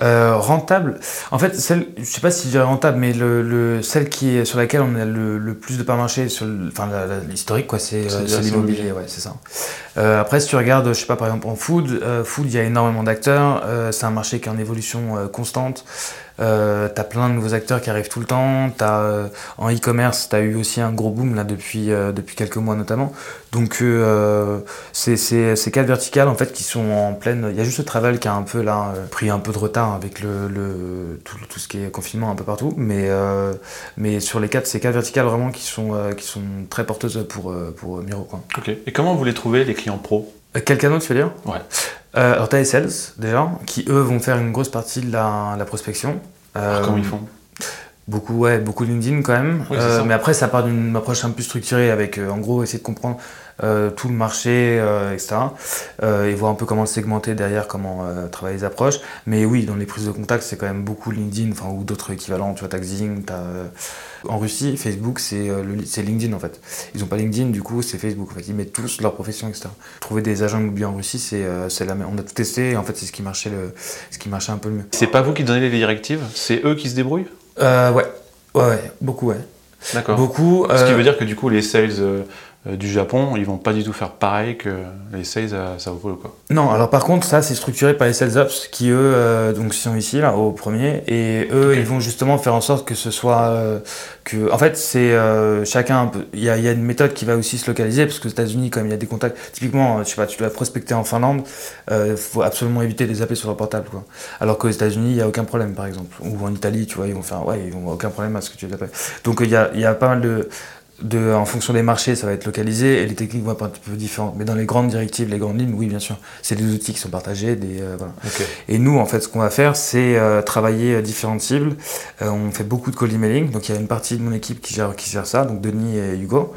rentable. En fait, celle, je sais pas si je dirais rentable, mais le, celle qui est sur laquelle on a le, plus de part marché, sur enfin l'historique quoi, c'est l'immobilier, ouais, c'est ça. après, si tu regardes, je sais pas, par exemple en food, food, il y a énormément d'acteurs. c'est un marché qui est en évolution constante. Euh, t'as plein de nouveaux acteurs qui arrivent tout le temps. As, euh, en e-commerce, tu as eu aussi un gros boom là depuis, euh, depuis quelques mois notamment. Donc euh, c'est ces quatre verticales en fait qui sont en pleine. Il y a juste le travel qui a un peu là pris un peu de retard avec le, le tout, tout, ce qui est confinement un peu partout. Mais, mais sur les quatre, ces quatre verticales vraiment qui sont, qui sont très porteuses pour, pour Miro. Ok. Et comment vous les trouvez les clients pro? Quel canal tu veux dire Ouais. Euh, alors, tu as les sales, déjà, qui eux vont faire une grosse partie de la, prospection. Euh, comment ils font? Beaucoup, ouais, beaucoup LinkedIn quand même. Euh, mais après, ça part d'une approche un peu structurée avec, en gros, essayer de comprendre tout le marché, etc. et voir un peu comment le segmenter derrière, comment travailler les approches. Mais oui, dans les prises de contact, c'est quand même beaucoup LinkedIn, enfin, ou d'autres équivalents. Tu vois, Taxing, en Russie, Facebook, euh, c'est LinkedIn en fait. Ils n'ont pas LinkedIn, du coup, c'est Facebook. En fait. Ils mettent tous leur profession, etc. Trouver des agents immobiliers en Russie, c'est euh, la même. On a tout testé et en fait, c'est ce, qui marchait le, ce qui marchait un peu le mieux. C'est pas vous qui donnez les directives? C'est eux qui se débrouillent? euh, ouais. ouais. Ouais, beaucoup, ouais. D'accord. Beaucoup. Ce qui veut dire que du coup, les sales euh, du Japon, ils vont pas du tout faire pareil que les sales à Sao Paulo. Quoi. Non, alors par contre, ça c'est structuré par les sales ops qui eux euh, donc sont ici là au premier et eux ils vont justement faire en sorte que ce soit euh, que en fait c'est chacun il y, a, une méthode qui va aussi se localiser parce que aux États-Unis comme il y a des contacts typiquement je sais pas tu dois prospecter en Finlande, il faut absolument éviter de les appeler sur leur portable quoi. Alors qu'aux États-Unis il y a aucun problème par exemple ou en Italie tu vois ils vont faire ouais ils vont aucun problème à ce que tu les appelles. Donc il y a, il y a pas mal de de, en fonction des marchés, ça va être localisé et les techniques vont être un peu différentes. Mais dans les grandes directives, les grandes lignes, oui, bien sûr, c'est des outils qui sont partagés. Des, euh, voilà. Et nous, en fait, ce qu'on va faire, c'est euh, travailler euh, différentes cibles. on fait beaucoup de cold emailing, donc il y a une partie de mon équipe qui gère, qui gère ça, donc Denis et Hugo.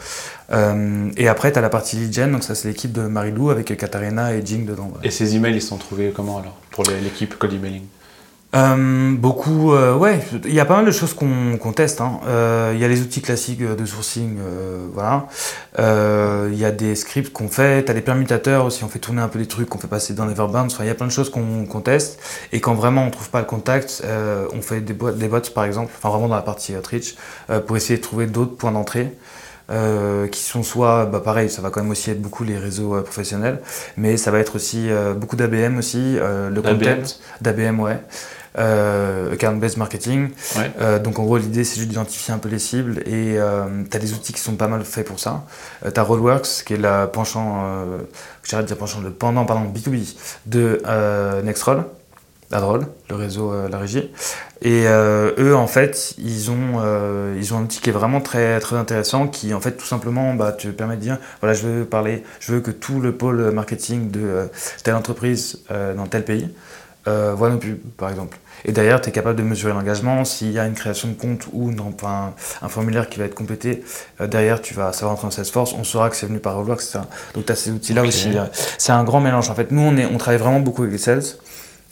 et après, tu as la partie lead gen, donc ça, c'est l'équipe de Marilou avec Katarina et Jing dedans. Et ces emails, ils sont trouvés comment alors pour l'équipe cold emailing Euh, beaucoup, euh, ouais, il y a pas mal de choses qu'on qu'on teste. hein. Euh, Il y a les outils classiques de sourcing, euh, voilà. Euh, Il y a des scripts qu'on fait, tu as des permutateurs aussi, on fait tourner un peu des trucs qu'on fait passer dans les Everbound. Enfin, il y a plein de choses qu'on qu'on teste. Et quand vraiment on trouve pas le contact, euh, on fait des, boîtes, des bots par exemple, enfin vraiment dans la partie Outreach, euh, pour essayer de trouver d'autres points d'entrée. euh, qui sont soit, bah pareil, ça va quand même aussi être beaucoup les réseaux euh, professionnels, mais ça va être aussi euh, beaucoup d'ABM aussi, euh, le content, d'ABM ouais, euh, account-based marketing. Ouais. Euh, donc en gros l'idée c'est juste d'identifier un peu les cibles et euh, tu as des outils qui sont pas mal faits pour ça. Euh, tu as Rollworks qui est la penchant, euh, j'arrête de dire penchant, le pendant pardon, B2B de Nextroll, Adroll, le réseau, la régie. Et eux en fait ils ont, ils ont un outil qui est vraiment très, très intéressant qui en fait tout simplement bah, te permet de dire voilà je veux parler, je veux que tout le pôle marketing de telle entreprise dans tel pays euh, voit nos pubs par exemple. Et derrière, tu es capable de mesurer l'engagement. S'il y a une création de compte ou non, enfin, un formulaire qui va être complété, euh, derrière, tu vas savoir entrer dans Salesforce. On saura que c'est venu par Roblox, etc. Donc, tu as ces outils-là aussi. euh, C'est un grand mélange. En fait, nous, on, est, on travaille vraiment beaucoup avec les sales.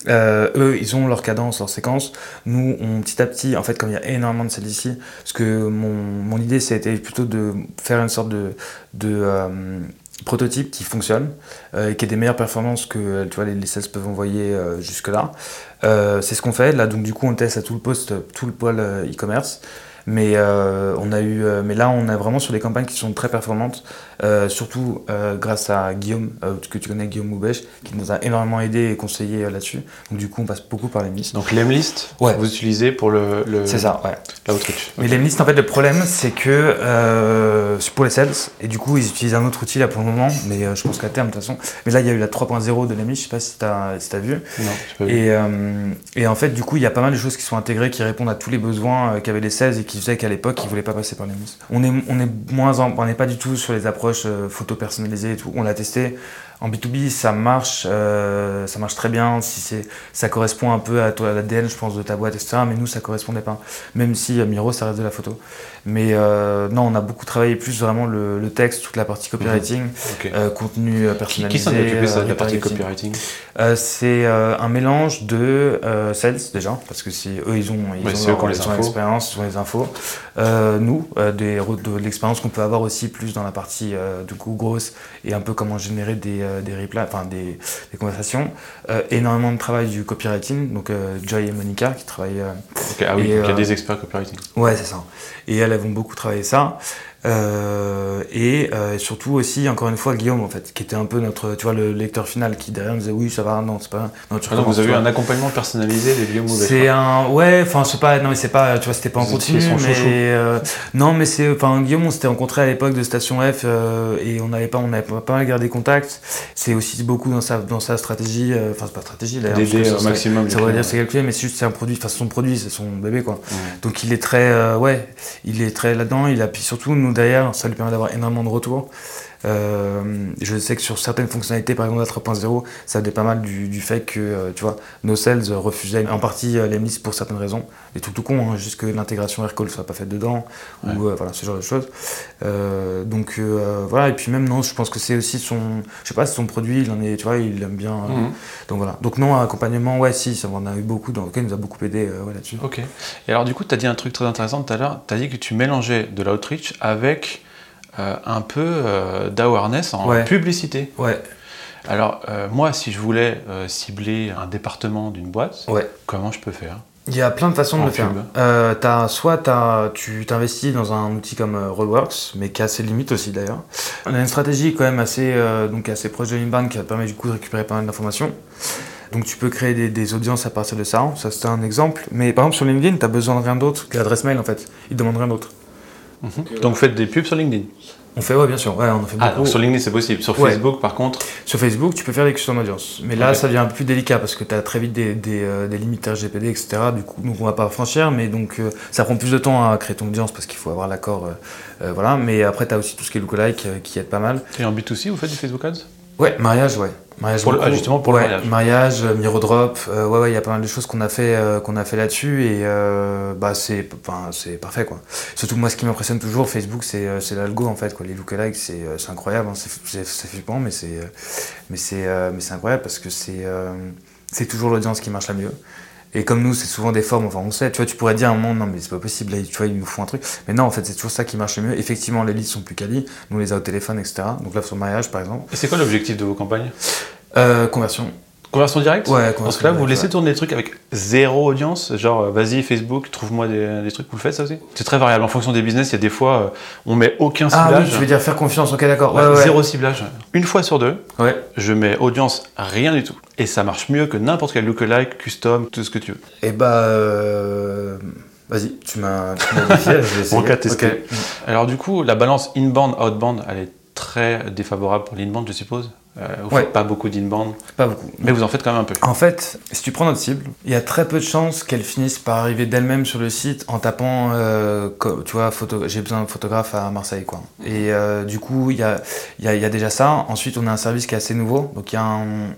Euh, eux, ils ont leur cadence, leur séquence. Nous, on, petit à petit, en fait, comme il y a énormément de sales ici, parce que mon, mon idée, c'était plutôt de faire une sorte de, de euh, prototype qui fonctionne euh, et qui ait des meilleures performances que tu vois, les, les sales peuvent envoyer euh, jusque-là. Euh, c'est ce qu'on fait. Là, donc, du coup, on teste à tout le poste, tout le pôle euh, e-commerce. Mais, euh, on a eu, euh, mais là, on est vraiment sur des campagnes qui sont très performantes, euh, surtout euh, grâce à Guillaume, euh, que tu connais, Guillaume Moubèche, qui nous a énormément aidé et conseillé euh, là-dessus. Donc, du coup, on passe beaucoup par les miss. Donc l'Emlist, Ouais. vous utilisez pour le, le C'est ça, ouais. l'outreach. Mais les listes, en fait, le problème, c'est que euh, c'est pour les sales, et du coup, ils utilisent un autre outil là pour le moment, mais euh, je pense qu'à terme, de toute façon. Mais là, il y a eu la 3.0 de l'EMI, je sais pas si tu as, si t'as vu. Non, pas vu. Et, euh, et en fait, du coup, il y a pas mal de choses qui sont intégrées, qui répondent à tous les besoins euh, qu'avaient les 16 et qui faisaient qu'à l'époque, ils voulaient pas passer par les. On est, on est moins en- on n'est pas du tout sur les approches euh, photo personnalisées et tout. On l'a testé. En B2B, ça marche, euh, ça marche très bien. Si c'est, ça correspond un peu à, à l'ADN, je pense, de ta boîte, etc. Mais nous, ça correspondait pas. Même si euh, Miro, ça reste de la photo. Mais euh, non, on a beaucoup travaillé plus vraiment le, le texte, toute la partie copywriting, Ok. euh, contenu Qui, personnalisé. qui s'en est occupé ça, de la partie copywriting c'est un mélange de sales déjà, parce que c'est eux ils ont ils ont, l'expérience, ils ont les infos. Nous, des, de l'expérience qu'on peut avoir aussi plus dans la partie du coup grosse et un peu comment générer des, euh, des enfin des, des conversations. Euh, énormément de travail du copywriting, donc euh, Joy et Monica qui travaillent. euh, Ok, Ah oui, Et, donc il y a des experts copywriting. Ouais, c'est ça. Et elles, elles vont beaucoup travailler ça. Euh, et euh, surtout aussi, encore une fois, Guillaume, en fait, qui était un peu notre, tu vois, le lecteur final, qui derrière nous disait oui, ça va, non, c'est pas. Non, tu Ah, vous avez eu un accompagnement personnalisé des Guillaume Mauvais. C'est un, ouais, enfin, c'est pas, non, mais c'est pas, tu vois, c'était pas en Vous continu, mais euh, non, mais c'est, enfin, Guillaume, on s'était rencontré à l'époque de Station F euh, et on n'avait pas, on avait pas, mal gardé contact. C'est aussi beaucoup dans sa, dans sa stratégie, enfin, c'est pas stratégie d'ailleurs. D'aider au maximum ça clients. dire c'est calculé, mais c'est juste c'est un produit, enfin, c'est son produit, c'est son bébé, quoi. Donc il est très, ouais, il est très là-dedans. Il a puis surtout nous derrière, ça lui permet d'avoir énormément de retours. Euh, je sais que sur certaines fonctionnalités, par exemple la 3.0, ça venait pas mal du, du fait que, euh, tu vois, nos sales refusaient en partie euh, les listes pour certaines raisons. Des trucs tout con, hein, juste que l'intégration Aircall soit pas faite dedans, Ouais. ou voilà, ce genre de choses. Donc voilà, et puis même non, je pense que c'est aussi son, je sais pas, son produit, il en est, tu vois, il aime bien. Mhm. Donc voilà. Donc non, accompagnement, ouais, si, ça on a eu beaucoup, donc il nous a beaucoup aidé ouais, là-dessus. Ok. Et alors, du coup, tu as dit un truc très intéressant tout à l'heure. Tu as dit que tu mélangeais de l'outreach avec un peu euh, d'awareness en Ouais. publicité. Ouais, Alors, euh, moi, si je voulais euh, cibler un département d'une boîte, ouais. comment je peux faire? Il y a plein de façons de le faire. Euh, soit t'as- tu t'investis dans un outil comme euh, Rollworks, mais qui a ses limites aussi d'ailleurs. On a une stratégie quand même assez, euh, donc assez proche de l'inbound qui permettre du coup de récupérer pas mal d'informations. Donc tu peux créer des, des audiences à partir de ça, ça c'est un exemple. Mais par exemple sur LinkedIn, tu as besoin de rien d'autre que l'adresse mail en fait. Ils te demandent rien d'autre. Mhm. Donc, vous faites des pubs sur LinkedIn. On fait, ouais bien sûr, ouais, on en fait Ah, beaucoup. donc sur LinkedIn, c'est possible. Sur Ouais. Facebook, par contre, Sur Facebook, tu peux faire des custom audience. Mais là, ça devient un peu plus délicat parce que tu as très vite des, des, euh, des limites RGPD, etc. Du coup, donc on va pas franchir, mais donc euh, ça prend plus de temps à créer ton audience parce qu'il faut avoir l'accord. euh, euh, voilà. Mais après, tu as aussi tout ce qui est lookalike euh, qui aide pas mal. et en B2C, vous faites du Facebook Ads? Ouais, mariage, ouais. Mariage Pour le- ah, justement, pour le Ouais, mariage. Mariage, euh, Mirodrop, euh, ouais, ouais, il y a pas mal de choses qu'on a fait, euh, qu'on a fait là-dessus et euh, bah c'est, enfin, c'est parfait quoi. Surtout moi, ce qui m'impressionne toujours, Facebook, c'est, c'est l'algo en fait, quoi. Les lookalikes, c'est, c'est incroyable, hein. c'est, flippant, mais c'est, mais c'est, mais c'est incroyable parce que c'est, c'est toujours l'audience qui marche la mieux. Et comme nous, c'est souvent des formes, enfin on sait, tu vois, tu pourrais dire à un moment, non mais c'est pas possible, là, tu vois, ils nous font un truc. Mais non, en fait, c'est toujours ça qui marche le mieux. Effectivement, les leads sont plus quali, nous on les a au téléphone, etc. Donc là, sur le mariage, par exemple. Et c'est quoi l'objectif de vos campagnes? Euh, conversion. Conversion directe? Ouais, Parce conversion que là, vous laissez ouais. tourner des trucs avec zéro audience, genre euh, vas-y Facebook, trouve-moi des, des trucs, vous le faites ça aussi? C'est très variable en fonction des business, il y a des fois, euh, on met aucun Ah ciblage. oui, tu veux dire faire confiance, ok, d'accord. Ouais. Zéro ciblage. Une fois sur deux, Ouais. je mets audience rien du tout. Et ça marche mieux que n'importe quel lookalike, custom, tout ce que tu veux. Et bah. euh, Vas-y, tu m'as tu m'as défié, je vais essayer. On va tester. Ok. Alors du coup, la balance inbound, outbound, elle est très défavorable pour l'inbound, je suppose. Euh, vous Ouais. faites pas beaucoup d'inbound, Pas beaucoup. mais vous en faites quand même un peu. En fait, si tu prends notre cible, il y a très peu de chances qu'elle finisse par arriver d'elle-même sur le site en tapant, euh, tu vois, photo, j'ai besoin de photographe à Marseille, quoi. Et euh, du coup, il y a, y, a, y a déjà ça. Ensuite, on a un service qui est assez nouveau, donc il y a un-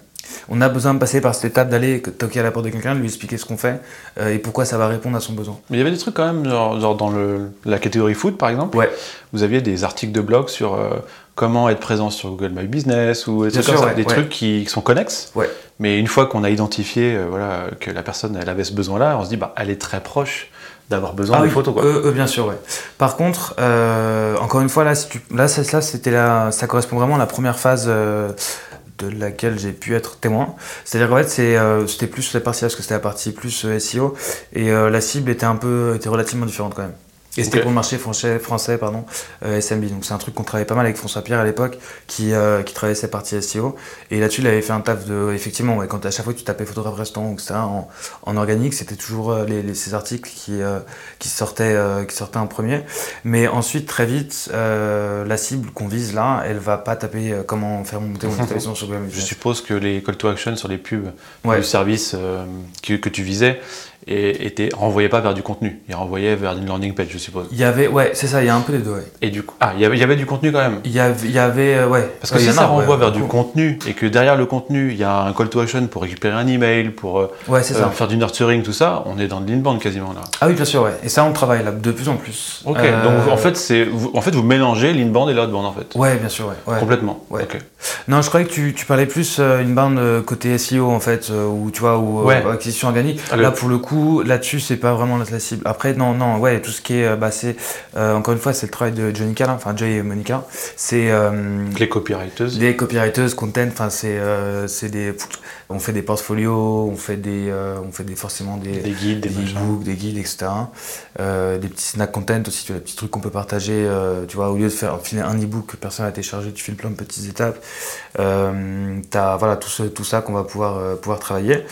on a besoin de passer par cette étape d'aller toquer à la porte de quelqu'un, lui expliquer ce qu'on fait euh, et pourquoi ça va répondre à son besoin. Mais il y avait des trucs quand même, genre, genre dans le, la catégorie food par exemple, Ouais. vous aviez des articles de blog sur euh, comment être présent sur Google My Business ou des, trucs comme sûr, ça, ouais, des ouais. trucs qui sont connexes. Ouais. Mais une fois qu'on a identifié euh, voilà, que la personne elle avait ce besoin-là, on se dit bah elle est très proche d'avoir besoin Ah des oui, photos. Quoi. bien sûr, ouais. Par contre, euh, encore une fois, là, si tu, là, ça, ça, c'était la, ça correspond vraiment à la première phase de laquelle j'ai pu être témoin. C'est-à-dire qu'en fait, euh, c'était plus la partie, parce que c'était la partie plus euh, SEO, et euh, la cible était un peu, était relativement différente quand même. Et c'était pour le marché français, français pardon, euh, SMB. Donc c'est un truc qu'on travaillait pas mal avec François Pierre à l'époque, qui, euh, qui travaillait cette partie SEO. Et là-dessus, il avait fait un taf de. Effectivement, ouais, quand à chaque fois que tu tapais photographe restaurant, etc., en, en organique, c'était toujours euh, les, les- ces articles qui, qui, sortaient, qui sortaient en premier. Mais ensuite, très vite, la cible qu'on vise là, elle va pas taper comment faire monter mon établissement sur Google Je suppose que les call to action sur les pubs Ouais. du service que, que tu visais et, étaient renvoyaient pas vers du contenu, ils renvoyaient vers une landing page, je suppose. Il y avait, ouais, c'est ça, il y a un peu les deux, ouais. Et du coup, ah, il y avait, il y avait du contenu quand même. Il y avait, il y avait euh, ouais. Parce que Ouais, il si ça renvoie ouais, vers du contenu et que derrière le contenu, il y a un call to action pour récupérer un email, pour euh, euh, ça. faire du nurturing, tout ça, on est dans de l'inbound quasiment là. Ah oui, bien sûr, ouais. Et ça, on travaille là de plus en plus. Ok, Euh, donc en fait, c'est, vous, en fait, vous mélangez l'inbound et l'outbound en fait. Ouais, bien sûr, ouais. ouais. Complètement. Ouais. Ok. Non, je croyais que tu, tu parlais plus euh, une bande euh, côté SEO en fait, euh, ou tu vois, ou euh, Ouais. acquisition organique. Ah, le- Là, pour le coup, là-dessus, c'est pas vraiment la, cible. Après, non, non, ouais, tout ce qui est, bah, c'est encore une fois, c'est le travail de Jonica, là, enfin Joy et Monica. C'est Les copywriters. des copywriters, content, enfin c'est, c'est des, on fait des portfolios, on fait des, on fait des forcément des, Des guides, des des e-books, des guides, etc. Des petits snack content aussi, tu vois, des petits trucs qu'on peut partager. tu vois, au lieu de faire filer un e-book que personne n'a téléchargé, tu files plein de petites étapes. Euh, t'as voilà tout, ça qu'on va pouvoir, euh, travailler.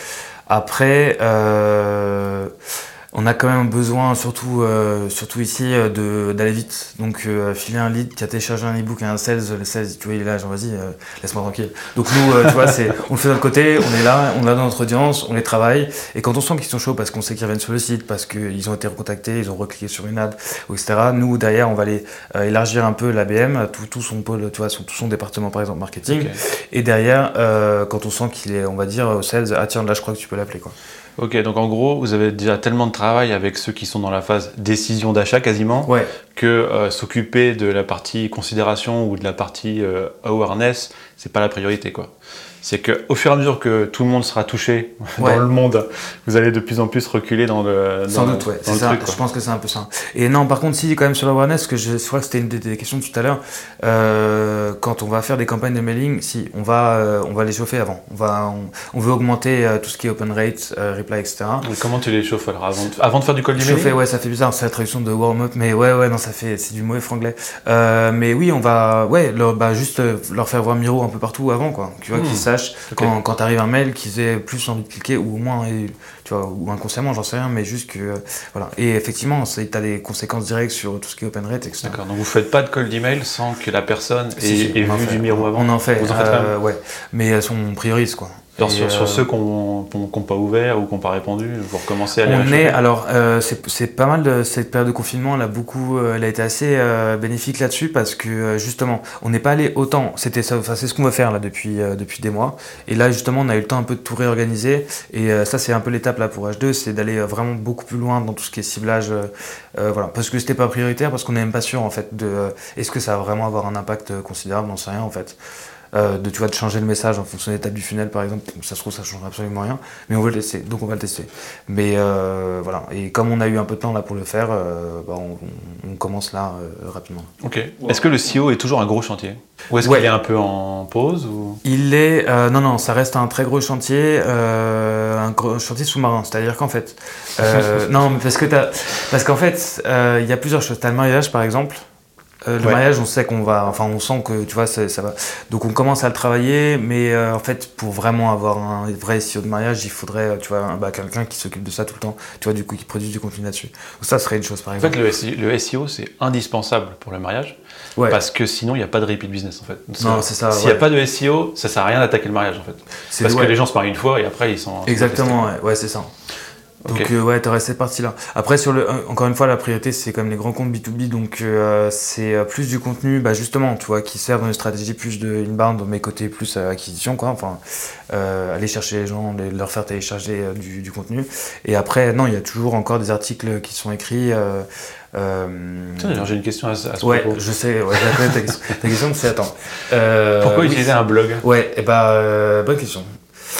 Après, euh, on a quand même besoin, surtout, euh, surtout ici, euh, de- d'aller vite. Donc, euh, filer un lead qui a téléchargé un e-book à un sales, le sales, tu vois, il est là, genre, vas-y, euh, laisse-moi tranquille. Donc, nous, euh, tu vois, c'est, on le fait de notre côté, on est là, on est dans notre audience, on les travaille. Et quand on sent qu'ils sont chauds parce qu'on sait qu'ils reviennent sur le site, parce qu'ils ont été recontactés, ils ont recliqué sur une ad, etc., nous, derrière, on va aller euh, élargir un peu l'ABM, tout, tout son pôle, tu vois, son, tout son département, par exemple, marketing. Et derrière, euh, quand on sent qu'il est, on va dire, au sales, ah tiens, là, je crois que tu peux l'appeler, quoi. Ok, donc en gros, vous avez déjà tellement de travail avec ceux qui sont dans la phase décision d'achat quasiment, Ouais. que euh, s'occuper de la partie considération ou de la partie euh, awareness, c'est pas la priorité quoi. C'est que au fur et à mesure que tout le monde sera touché Ouais. dans le monde, vous allez de plus en plus reculer dans le Sans dans doute, le- ouais. dans le ça. truc, je pense que c'est un peu ça. Et non, par contre, si, quand même, sur l'awareness, que je, je crois que c'était une des, des questions tout à l'heure, euh, quand on va faire des campagnes de mailing, si, on va, euh, on va les chauffer avant. On, va, on, on veut augmenter euh, tout ce qui est open rate, reply, etc. Donc, comment tu les chauffes alors avant de, avant de faire du cold emailing Chauffer, ouais, ça fait bizarre, c'est la traduction de warm up, mais ouais, ouais, non, ça fait, c'est du mauvais franglais. Mais oui, on va, ouais, leur, bah, juste leur faire voir Miro un peu partout avant, quoi. Tu vois, Hmm. qu'ils quand, quand t'arrives un mail, qu'ils aient plus envie de cliquer, ou au moins, tu vois, ou inconsciemment, j'en sais rien, mais juste que, euh, voilà. Et effectivement, t'as des conséquences directes sur tout ce qui est open rate, etc. D'accord, donc vous faites pas de cold email sans que la personne ait, Si, ait vu fait. du miro avant On en fait, Vous en faites quand euh, ouais. Mais elles sont on priorise, quoi. Sur, sur euh, ceux qui n'ont pas ouvert ou qui n'ont pas répondu, vous recommencez à les On réchauffer est, alors, euh, c'est pas mal de cette période de confinement, elle a beaucoup, euh, elle a été assez euh, bénéfique là-dessus parce que justement, on n'est pas allé autant. C'était ça, enfin, c'est ce qu'on veut faire là depuis depuis des mois. Et là, justement, on a eu le temps un peu de tout réorganiser. Et ça, c'est un peu l'étape là pour H2, c'est d'aller vraiment beaucoup plus loin dans tout ce qui est ciblage. voilà, parce que c'était pas prioritaire, parce qu'on n'est même pas sûr en fait de est-ce que ça va vraiment avoir un impact considérable, on sait rien en fait. Euh, de, tu vois, de changer le message en fonction des étapes du funnel, par exemple. Ça se trouve, ça change absolument rien, mais on veut le tester, donc on va le tester. Mais euh, voilà, et comme on a eu un peu de temps là pour le faire, euh, bah, on, on, commence là rapidement. Ok. Est-ce que le CEO est toujours un gros chantier? Ou est-ce qu'il est un peu en pause ou... Il est, non, non, ça reste un très gros chantier, un gros chantier sous-marin. C'est-à-dire qu'en fait, non, mais parce que parce qu'en fait, il y a plusieurs choses. T'as le mariage, par exemple. Euh, le mariage, on sait qu'on va, enfin, on sent que tu vois, ça, va. Donc, on commence à le travailler, mais euh, en fait, pour vraiment avoir un vrai SEO de mariage, il faudrait, tu vois, bah, quelqu'un qui s'occupe de ça tout le temps, tu vois, du coup, qui produit du contenu là-dessus. Ça serait une chose, par exemple. En fait, le SEO, c'est indispensable pour le mariage, parce que sinon, il n'y a pas de repeat business, en fait. Non, c'est ça. S'il n'y a pas de SEO, ça sert à rien d'attaquer le mariage, en fait. Parce que les gens se marient une fois et après, ils sont. Exactement, ouais, c'est ça. Donc euh, ouais, t'aurais cette partie-là. Après, sur le, encore une fois, la priorité, c'est comme les grands comptes B2B, donc euh, c'est euh, plus du contenu, bah justement, tu vois, qui sert dans une stratégie plus de inbound, mes côtés plus acquisition, quoi. Enfin, aller chercher les gens, leur faire télécharger du, du, contenu. Et après, non, il y a toujours encore des articles qui sont écrits. j'ai une question à, ce ouais, je sais, ouais, ta question. ta question, c'est attends. Pourquoi utiliser un blog? Ouais, et eh bah, bonne question.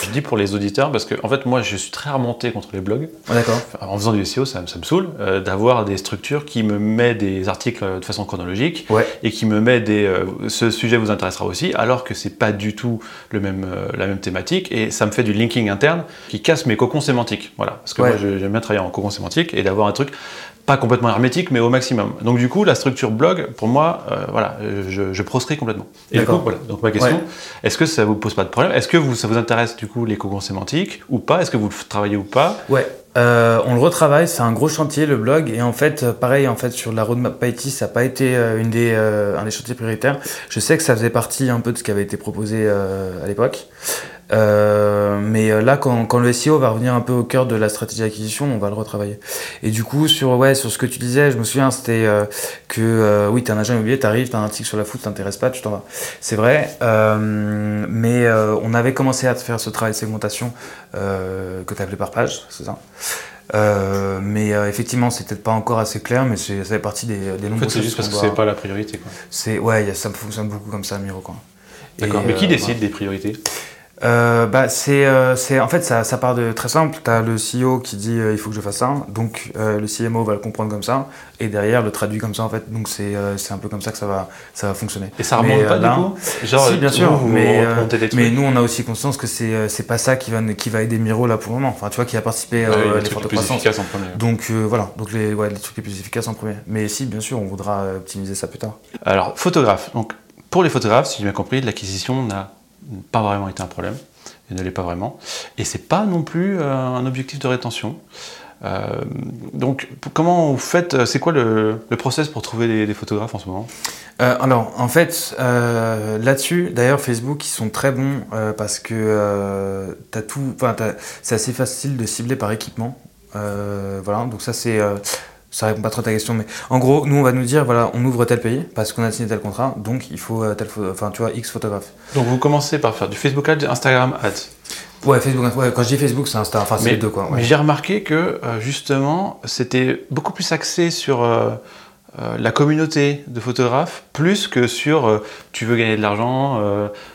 Je dis pour les auditeurs parce que en fait moi je suis très remonté contre les blogs. D'accord. En faisant du SEO, ça, me saoule euh, d'avoir des structures qui me mettent des articles de façon chronologique et qui me mettent des euh, ce sujet vous intéressera aussi alors que c'est pas du tout le même euh, la même thématique et ça me fait du linking interne qui casse mes cocons sémantiques. Voilà parce que moi j'aime bien travailler en cocon sémantique et d'avoir un truc pas complètement hermétique, mais au maximum. Donc du coup, la structure blog, pour moi, euh, voilà, je, je, proscris complètement. Et du coup, voilà. Donc ma question, est-ce que ça vous pose pas de problème? Est-ce que vous, ça vous intéresse du coup les cocons sémantiques ou pas? Est-ce que vous le travaillez ou pas? Ouais. Euh, on le retravaille, c'est un gros chantier le blog et en fait euh, pareil en fait sur la roadmap IT ça n'a pas été une des, un des chantiers prioritaires. Je sais que ça faisait partie un peu de ce qui avait été proposé à l'époque. Euh, mais euh, là, quand, quand, le SEO va revenir un peu au cœur de la stratégie d'acquisition, on va le retravailler. Et du coup, sur, ouais, sur ce que tu disais, je me souviens, c'était euh, que oui, t'es un agent immobilier, t'arrives, t'as un article sur la foot, t'intéresses pas, tu t'en vas. C'est vrai, mais on avait commencé à faire ce travail de segmentation que tu appelé par page, c'est ça euh, mais euh, effectivement, c'est peut-être pas encore assez clair, mais ça fait partie des, des En fait, c'est juste parce que c'est pas la priorité. Quoi. C'est ouais, ça fonctionne beaucoup comme ça, Miro. D'accord. Mais qui décide des priorités? Euh, bah, c'est, euh, c'est, en fait, ça, ça, part de très simple. Tu as le CEO qui dit euh, il faut que je fasse ça, donc le CMO va le comprendre comme ça, et derrière le traduit comme ça en fait. Donc c'est, c'est un peu comme ça que ça va, ça va fonctionner. Et ça remonte pas du coup? Genre, Si, bien sûr, mais, mais nous on a aussi conscience que c'est, c'est pas ça qui va, qui va aider Miro là pour le moment. Enfin, tu vois, qui a participé à l'effort de croissance. En premier. Donc voilà, donc les, ouais, les trucs les plus efficaces en premier. Mais si, bien sûr, on voudra optimiser ça plus tard. Alors, photographe. Donc, pour les photographes, si j'ai bien compris, l'acquisition n'a pas vraiment été un problème, et ne l'est pas vraiment. Et c'est pas non plus euh, un objectif de rétention. Euh, donc, comment vous faites euh, C'est quoi le, process pour trouver des, photographes en ce moment? Alors, en fait, là-dessus, d'ailleurs, Facebook, ils sont très bons parce que as tout, c'est assez facile de cibler par équipement. voilà, donc ça, c'est ça répond pas trop à ta question, mais en gros, nous on va nous dire voilà, on ouvre tel pays parce qu'on a signé tel contrat, donc il faut euh, tel, enfin tu vois, X photographes. Donc vous commencez par faire du Facebook Ads, Instagram Ads. Ouais, Facebook, ouais, quand je dis Facebook, c'est Insta, enfin c'est les deux quoi. Mais j'ai remarqué que euh, justement, c'était beaucoup plus axé sur euh, la communauté de photographes, plus que sur tu veux gagner de l'argent,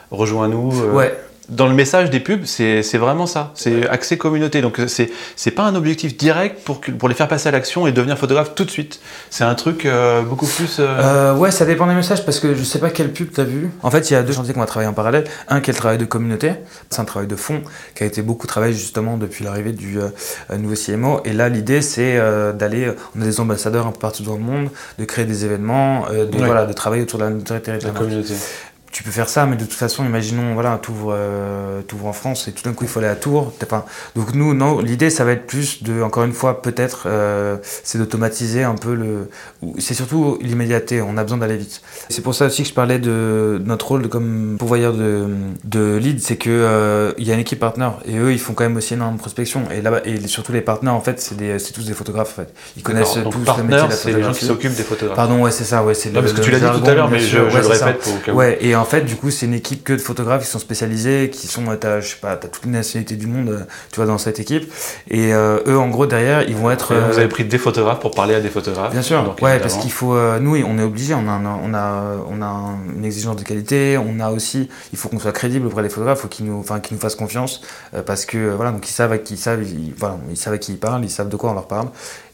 rejoins-nous. ouais dans le message des pubs, c'est vraiment ça. C'est accès communauté. Donc, c'est n'est pas un objectif direct pour, pour les faire passer à l'action et devenir photographe tout de suite. C'est un truc euh, beaucoup plus. Euh, euh... ouais, ça dépend des messages parce que je sais pas quelle pub tu as vu. En fait, il y a deux chantiers qu'on va travailler en parallèle. Un qui est le travail de communauté. C'est un travail de fond qui a été beaucoup travaillé justement depuis l'arrivée du nouveau CMO. Et là, l'idée, c'est d'aller. On a des ambassadeurs un peu partout dans le monde, de créer des événements, de, voilà, de travailler autour de la notoriété de la communauté tu peux faire ça, mais de toute façon, imaginons, voilà, tu ouvres, euh, en France et tout d'un coup il faut aller à Tours. Pas... Donc nous, non, l'idée ça va être plus de, encore une fois, peut-être, euh, c'est d'automatiser un peu le. C'est surtout l'immédiateté. On a besoin d'aller vite. C'est pour ça aussi que je parlais de notre rôle de, comme pourvoyeur de, de lead, c'est que euh, y a une équipe partenaire et eux ils font quand même aussi énormément de prospection. Et là et surtout les partenaires en fait, c'est tous des photographes en fait. Ils connaissent tous le métier de la C'est les gens qui s'occupent des photographes. Pardon, ouais, c'est ça, ouais, c'est. parce que tu l'as dit tout à l'heure, mais je, le répète pour. Ouais, et en en fait, du coup, c'est une équipe que de photographes qui sont spécialisés, qui sont, t'as, je sais pas, t'as toutes les nationalités du monde, tu vois, dans cette équipe. Et eux, en gros, derrière, ils vont être. vous avez pris des photographes pour parler à des photographes. Bien sûr. Donc, ouais, parce qu'il faut, nous, on est obligé, on a, on a, on a une exigence de qualité, on a aussi, il faut qu'on soit crédible auprès des photographes, il faut qu'ils nous, enfin, qu'ils nous fassent confiance, parce que voilà, donc ils savent à qui ils savent, ils, voilà, ils savent à qui ils parlent, ils savent de quoi on leur parle.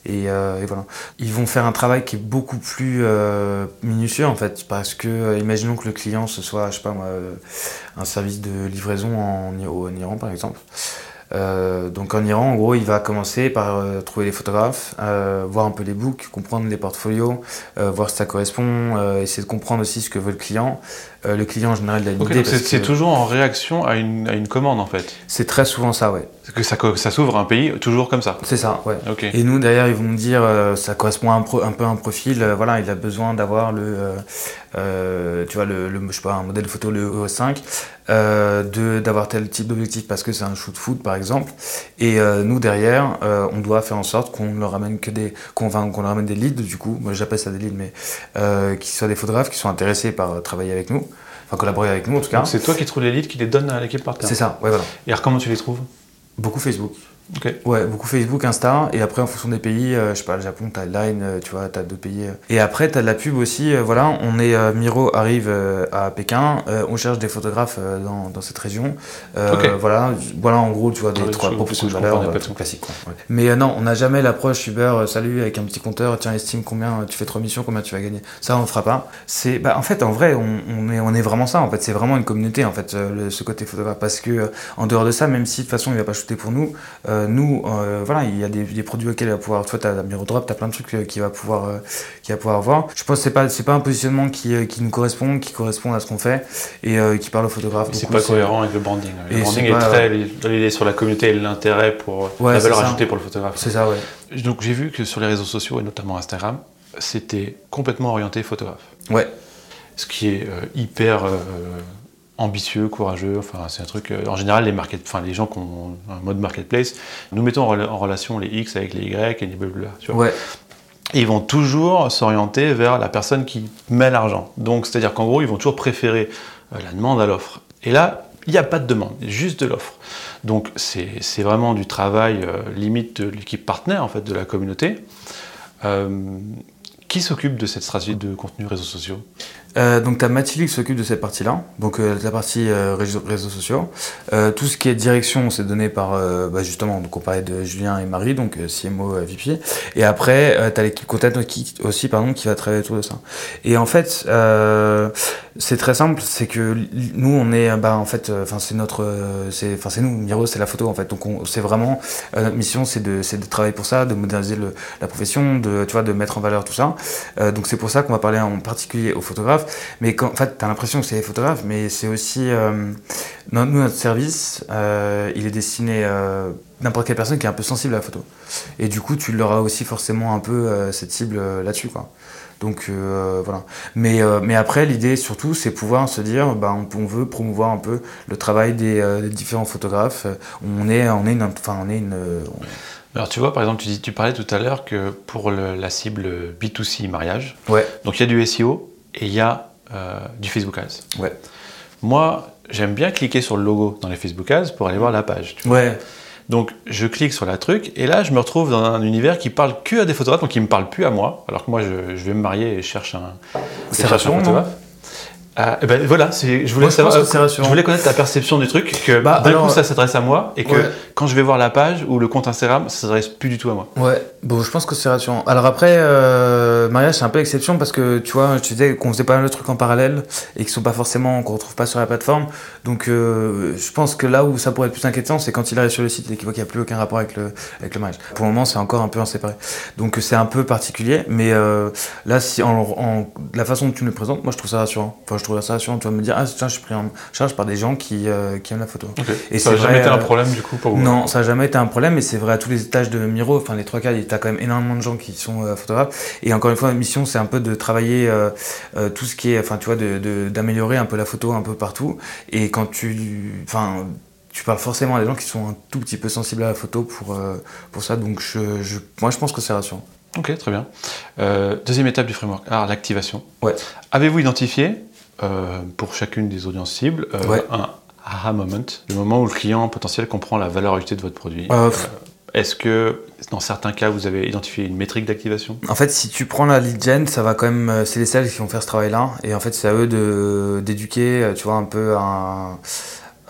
Euh, et, voilà. Ils vont faire un travail qui est beaucoup plus euh, minutieux en fait, parce que euh, imaginons que le client ce soit, je sais pas moi, un service de livraison en, en Iran par exemple. Donc en Iran, en gros, il va commencer par trouver les photographes, voir un peu les books, comprendre les portfolios, voir si ça correspond, essayer de comprendre aussi ce que veut le client. Le client en général, il a une idée. C'est toujours en réaction à une, à une commande en fait. C'est très souvent ça, ouais. Que ça, ça s'ouvre un pays toujours comme ça. C'est ça, ouais. Et nous, derrière, ils vont nous dire, ça correspond un, un, peu à un profil. voilà, il a besoin d'avoir le, tu vois, le, je sais pas, un modèle photo le EOS5. Euh, d'avoir tel type d'objectif parce que c'est un shoot foot par exemple. Et euh, nous derrière, euh, on doit faire en sorte qu'on leur ramène que des, qu'on qu'on leur ramène des leads du coup. Moi j'appelle ça des leads, mais qui soient des photographes qui sont intéressés par travailler avec nous, enfin collaborer avec nous en tout cas. C'est toi qui trouves les leads, qui les donnes à l'équipe par C'est ça, ouais voilà. Et alors comment tu les trouves? Beaucoup Facebook. Ouais, beaucoup Facebook, Insta, et après en fonction des pays, euh, je sais pas, le Japon, t'as Line, euh, tu vois, t'as d'autres pays. Euh. Et après, t'as de la pub aussi, voilà, on est, Miro arrive à Pékin, on cherche des photographes dans, dans, cette région. Voilà, voilà en gros, tu vois, des trois propositions de valeur classiques. Mais non, on n'a jamais l'approche Uber, salut, avec un petit compteur, tiens, estime combien tu fais trois missions, combien tu vas gagner. Ça, on ne fera pas. C'est, bah, en fait, en vrai, on, on, est, on est vraiment ça, en fait, c'est vraiment une communauté, en fait, ce côté photographe. Parce que, en dehors de ça, même si de toute façon, il va pas shooter pour nous, nous, euh, voilà, il y a des, produits auxquels il va pouvoir. Toi, tu as Miro Drop, tu as plein de trucs euh, qu'il va pouvoir, euh, va pouvoir avoir. Je pense que c'est pas, pas un positionnement qui, qui nous correspond, qui correspond à ce qu'on fait et qui parle au photographe. C'est pas cohérent avec le branding. Le branding est, très. Il est sur la communauté et l'intérêt pour la valeur ajoutée pour le photographe. C'est ça, ouais. Donc j'ai vu que sur les réseaux sociaux et notamment Instagram, c'était complètement orienté photographe. Ouais. Ce qui est hyper ambitieux, courageux. Enfin, c'est un truc. Euh, en général, les market, enfin, les gens qui ont un mode marketplace, nous mettons en, relation les X avec les Y et les blablabla. Tu vois. Ouais. ils vont toujours s'orienter vers la personne qui met l'argent. Donc, c'est-à-dire qu'en gros, ils vont toujours préférer euh, la demande à l'offre. Et là, il n'y a pas de demande, juste de l'offre. Donc, c'est vraiment du travail euh, limite de l'équipe partenaire, en fait, de la communauté. qui s'occupe de cette stratégie de contenu réseaux sociaux? Euh, donc tu as Mathilde qui s'occupe de cette partie-là, donc euh, la partie euh, réseaux, sociaux. tout ce qui est direction, c'est donné par bah, justement, donc on parlait de Julien et Marie, donc CMO VP. Et après, tu as l'équipe content qui, aussi, pardon, qui va travailler autour de ça. Et en fait, c'est très simple, c'est que nous, on est, bah, en fait, enfin c'est notre, c'est, enfin c'est nous, Miro, c'est la photo en fait. Donc c'est vraiment notre mission, c'est de, de travailler pour ça, de moderniser le, la profession, de, tu vois, de mettre en valeur tout ça. donc c'est pour ça qu'on va parler en particulier aux photographes mais en fait, tu as l'impression que c'est les photographes, mais c'est aussi. Euh, nous, notre service, euh, il est destiné euh, n'importe quelle personne qui est un peu sensible à la photo. Et du coup, tu l'auras aussi forcément un peu cette cible là-dessus, quoi. Donc voilà. Mais, mais après, l'idée surtout, c'est pouvoir se dire, bah, on, veut promouvoir un peu le travail des, différents photographes. On est, on est une, enfin, on est une. Alors tu vois, par exemple, tu, dis, tu parlais tout à l'heure que pour la cible B2C mariage, ouais. donc il y a du SEO, et il y a euh, du Facebook Ads. Ouais. Moi, j'aime bien cliquer sur le logo dans les Facebook Ads pour aller voir la page. Ouais. Donc je clique sur la truc et là je me retrouve dans un univers qui parle que à des photographes, donc qui me parle plus à moi. Alors que moi je, je vais me marier et je cherche un, je cherche un photographe. Eh ben voilà, je voulais savoir, je voulais connaître ta perception du truc, que bah, d'un coup ça s'adresse à moi et que quand je vais voir la page ou le compte Instagram, ça s'adresse plus du tout à moi. Ouais, bon, je pense que c'est rassurant. Alors après, euh, mariage c'est un peu exception parce que tu vois, je te disais qu'on faisait pas mal de trucs en parallèle et qui sont pas forcément, qu'on retrouve pas sur la plateforme. Donc euh, je pense que là où ça pourrait être plus inquiétant, c'est quand il arrive sur le site et qu'il voit qu'il n'y a plus aucun rapport avec le, avec le mariage. Pour le moment, c'est encore un peu en séparé. Donc c'est un peu particulier, mais euh, là, si en, la façon dont tu me le présentes, moi je trouve ça rassurant je trouve ça tu vas me dire, ah tiens, je suis pris en charge par des gens qui, qui aiment la photo. Et ça n'a jamais été un problème du coup pour vous? Non, ça n'a jamais été un problème, et c'est vrai à tous les étages de Miro, enfin les trois cas, il y a quand même énormément de gens qui sont euh, photographes. Et encore une fois, la mission, c'est un peu de travailler tout ce qui est, enfin tu vois, d'améliorer un peu la photo un peu partout. Et quand tu. Enfin, tu parles forcément à des gens qui sont un tout petit peu sensibles à la photo pour, pour ça. Donc je, je, moi, je pense que c'est rassurant. Ok, très bien. deuxième étape du framework, alors l'activation. Ouais. Avez-vous identifié pour chacune des audiences cibles Ouais. un aha moment, le moment où le client potentiel comprend la valeur ajoutée de votre produit? Euh, Est-ce que dans certains cas, vous avez identifié une métrique d'activation? En fait, si tu prends la lead gen, ça va quand même. euh, C'est les sales qui vont faire ce travail-là. Et en fait, c'est à eux d'éduquer, euh, tu vois, un peu un.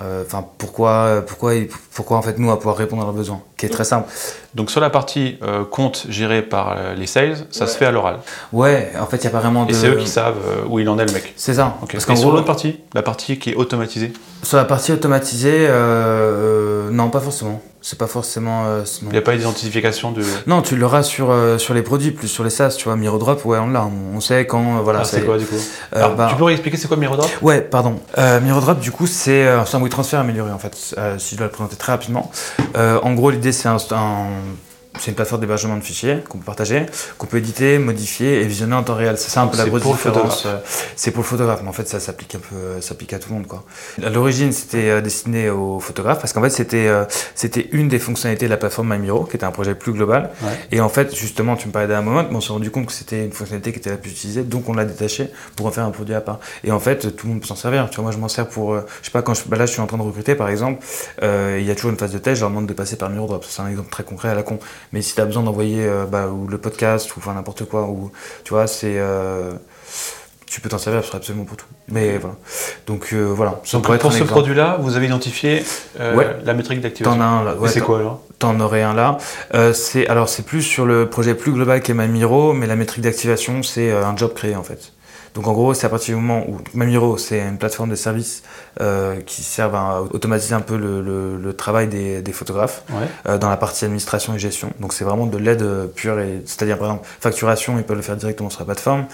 euh, pourquoi, pourquoi, pourquoi en fait nous va pouvoir répondre à leurs besoins, qui est très simple. Donc sur la partie euh, compte gérée par euh, les sales, ça se fait à l'oral. Ouais, en fait, il y a pas vraiment de. Et c'est eux qui savent euh, où il en est le mec. C'est ça. Ok. Parce Et qu'en sur gros, l'autre partie, la partie qui est automatisée, sur la partie automatisée, euh, euh, non, pas forcément. C'est pas forcément. euh, il n'y a pas d'identification de. Non, tu l'auras sur, euh, sur les produits, plus sur les SaaS, tu vois. Mirodrop, ouais, on l'a. On, sait quand. euh, voilà, Ah, c'est quoi du coup euh, Alors, bah, Tu pourrais expliquer c'est quoi Mirodrop? Ouais, pardon. Euh, Mirodrop, du coup, c'est euh, un WeTransfer amélioré, en fait, euh, si je dois le présenter très rapidement. Euh, en gros, l'idée, c'est un, c'est une plateforme d'hébergement de fichiers qu'on peut partager, qu'on peut éditer, modifier et visionner en temps réel. C'est ça un peu la grosse différence. euh, C'est pour le photographe, mais en fait, ça s'applique un peu, euh, ça s'applique à tout le monde, quoi. À l'origine, c'était euh, destiné aux photographes parce qu'en fait, c'était c'était une des fonctionnalités de la plateforme MyMiro, qui était un projet plus global. Ouais. Et en fait, justement, tu me parlais d'un moment, mais on s'est rendu compte que c'était une fonctionnalité qui était la plus utilisée, donc on l'a détaché pour en faire un produit à part. Et en fait, tout le monde peut s'en servir. Tu vois, moi, je m'en sers pour, je sais pas, quand je, bah là, je suis en train de recruter, par exemple, euh, il y a toujours une phase de test, je leur demande de passer par Mirodrop. C'est un exemple très concret à la con. Mais si tu as besoin d'envoyer euh, bah, ou le podcast ou enfin n'importe quoi, ou tu vois, c'est euh, tu peux t'en servir absolument pour tout. Mais voilà. Donc euh, voilà. Ça Donc pourrait être pour ce produit-là, vous avez identifié Ouais. la métrique d'activation. T'en as un là. Ouais, c'est quoi alors? T'en aurais un là. C'est alors c'est plus sur le projet plus global qu'est Mamiro, mais la métrique d'activation c'est un job créé en fait. Donc en gros c'est à partir du moment où Mamiro c'est une plateforme de services euh, qui servent à automatiser un peu le, le- le travail des, des photographes Ouais. euh, dans la partie administration et gestion. Donc c'est vraiment de l'aide euh, pure et c'est-à-dire par exemple facturation ils peuvent le faire directement sur la plateforme,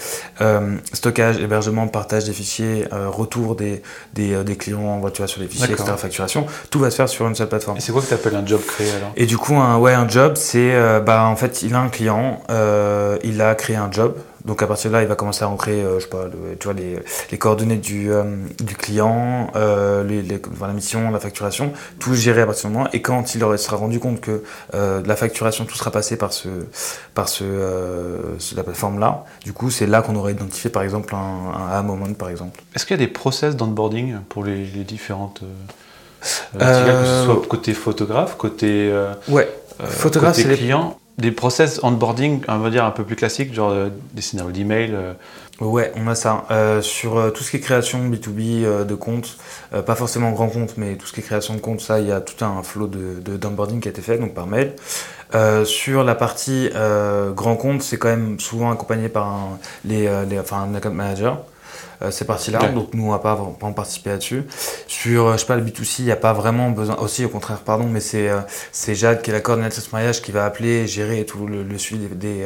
Euh, stockage, hébergement, partage des fichiers, retour des, des, des clients tu vois, sur les fichiers, etc. Facturation, tout va se faire sur une seule plateforme. Et c'est quoi que tu appelles un job créé alors? Et du coup, un, ouais, un job, c'est, bah, en fait, il a un client, il a créé un job. Donc à partir de là, il va commencer à rentrer, euh, je sais pas, le- tu vois, les, les coordonnées du, euh, du client, euh, les, les- enfin, la mission, la facturation, tout géré à partir du moment. Et quand il sera rendu compte que la facturation, tout sera passé par ce, par ce, la plateforme là. Du coup, c'est là qu'on aurait identifié, par exemple, un, un, moment, par exemple. Est-ce qu'il y a des process d'onboarding pour les, les différentes que ce soit côté photographe, côté, Ouais. Photographe, côté c'est les- client? Des process onboarding, on va dire un peu plus classiques, genre euh, des scénarios d'email. euh, Ouais, on a ça. Euh, sur tout ce qui est création B2B euh, de compte, pas forcément grand compte, mais tout ce qui est création de compte, ça, il y a tout un flow de, d'onboarding qui a été fait, donc par mail. Sur la partie grand compte, c'est quand même souvent accompagné par les, enfin, un account manager. Euh, ces parties-là, Ouais. donc nous on va pas vraiment participer là-dessus. Sur, euh, je sais pas, le B2C, il n'y a pas vraiment besoin, aussi au contraire, pardon, mais c'est euh, c'est Jade qui est la coordinatrice mariage qui va appeler, gérer tout le, le suivi des, des,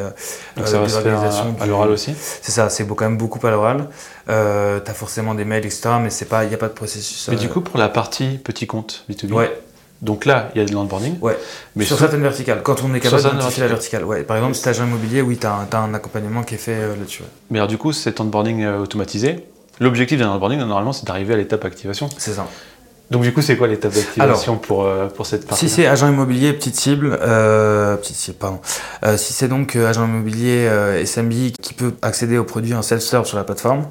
donc ça va des organisations à, l'oral aussi? c'est ça, c'est quand même beaucoup à l'oral. Euh, t'as forcément des mails, etc. Mais pas, il n'y a pas de processus. Mais du coup, pour la partie petit compte B2B, ouais, donc là, il y a de l'onboarding. ouais. Mais sur certaines verticales, quand on est capable certaines d'identifier la verticale. Ouais. Par exemple, agent immobilier, oui, t'as un, t'as un accompagnement qui est fait euh, là-dessus. Mais alors du coup, cet onboarding euh, automatisé, l'objectif d'un onboarding, normalement, c'est d'arriver à l'étape activation. C'est ça. Donc du coup, c'est quoi l'étape d'activation pour, euh, pour cette partie Si c'est agent immobilier, petite cible, euh, petite cible, pardon. Si c'est donc agent immobilier SMB qui peut accéder aux produits en self-serve sur la plateforme,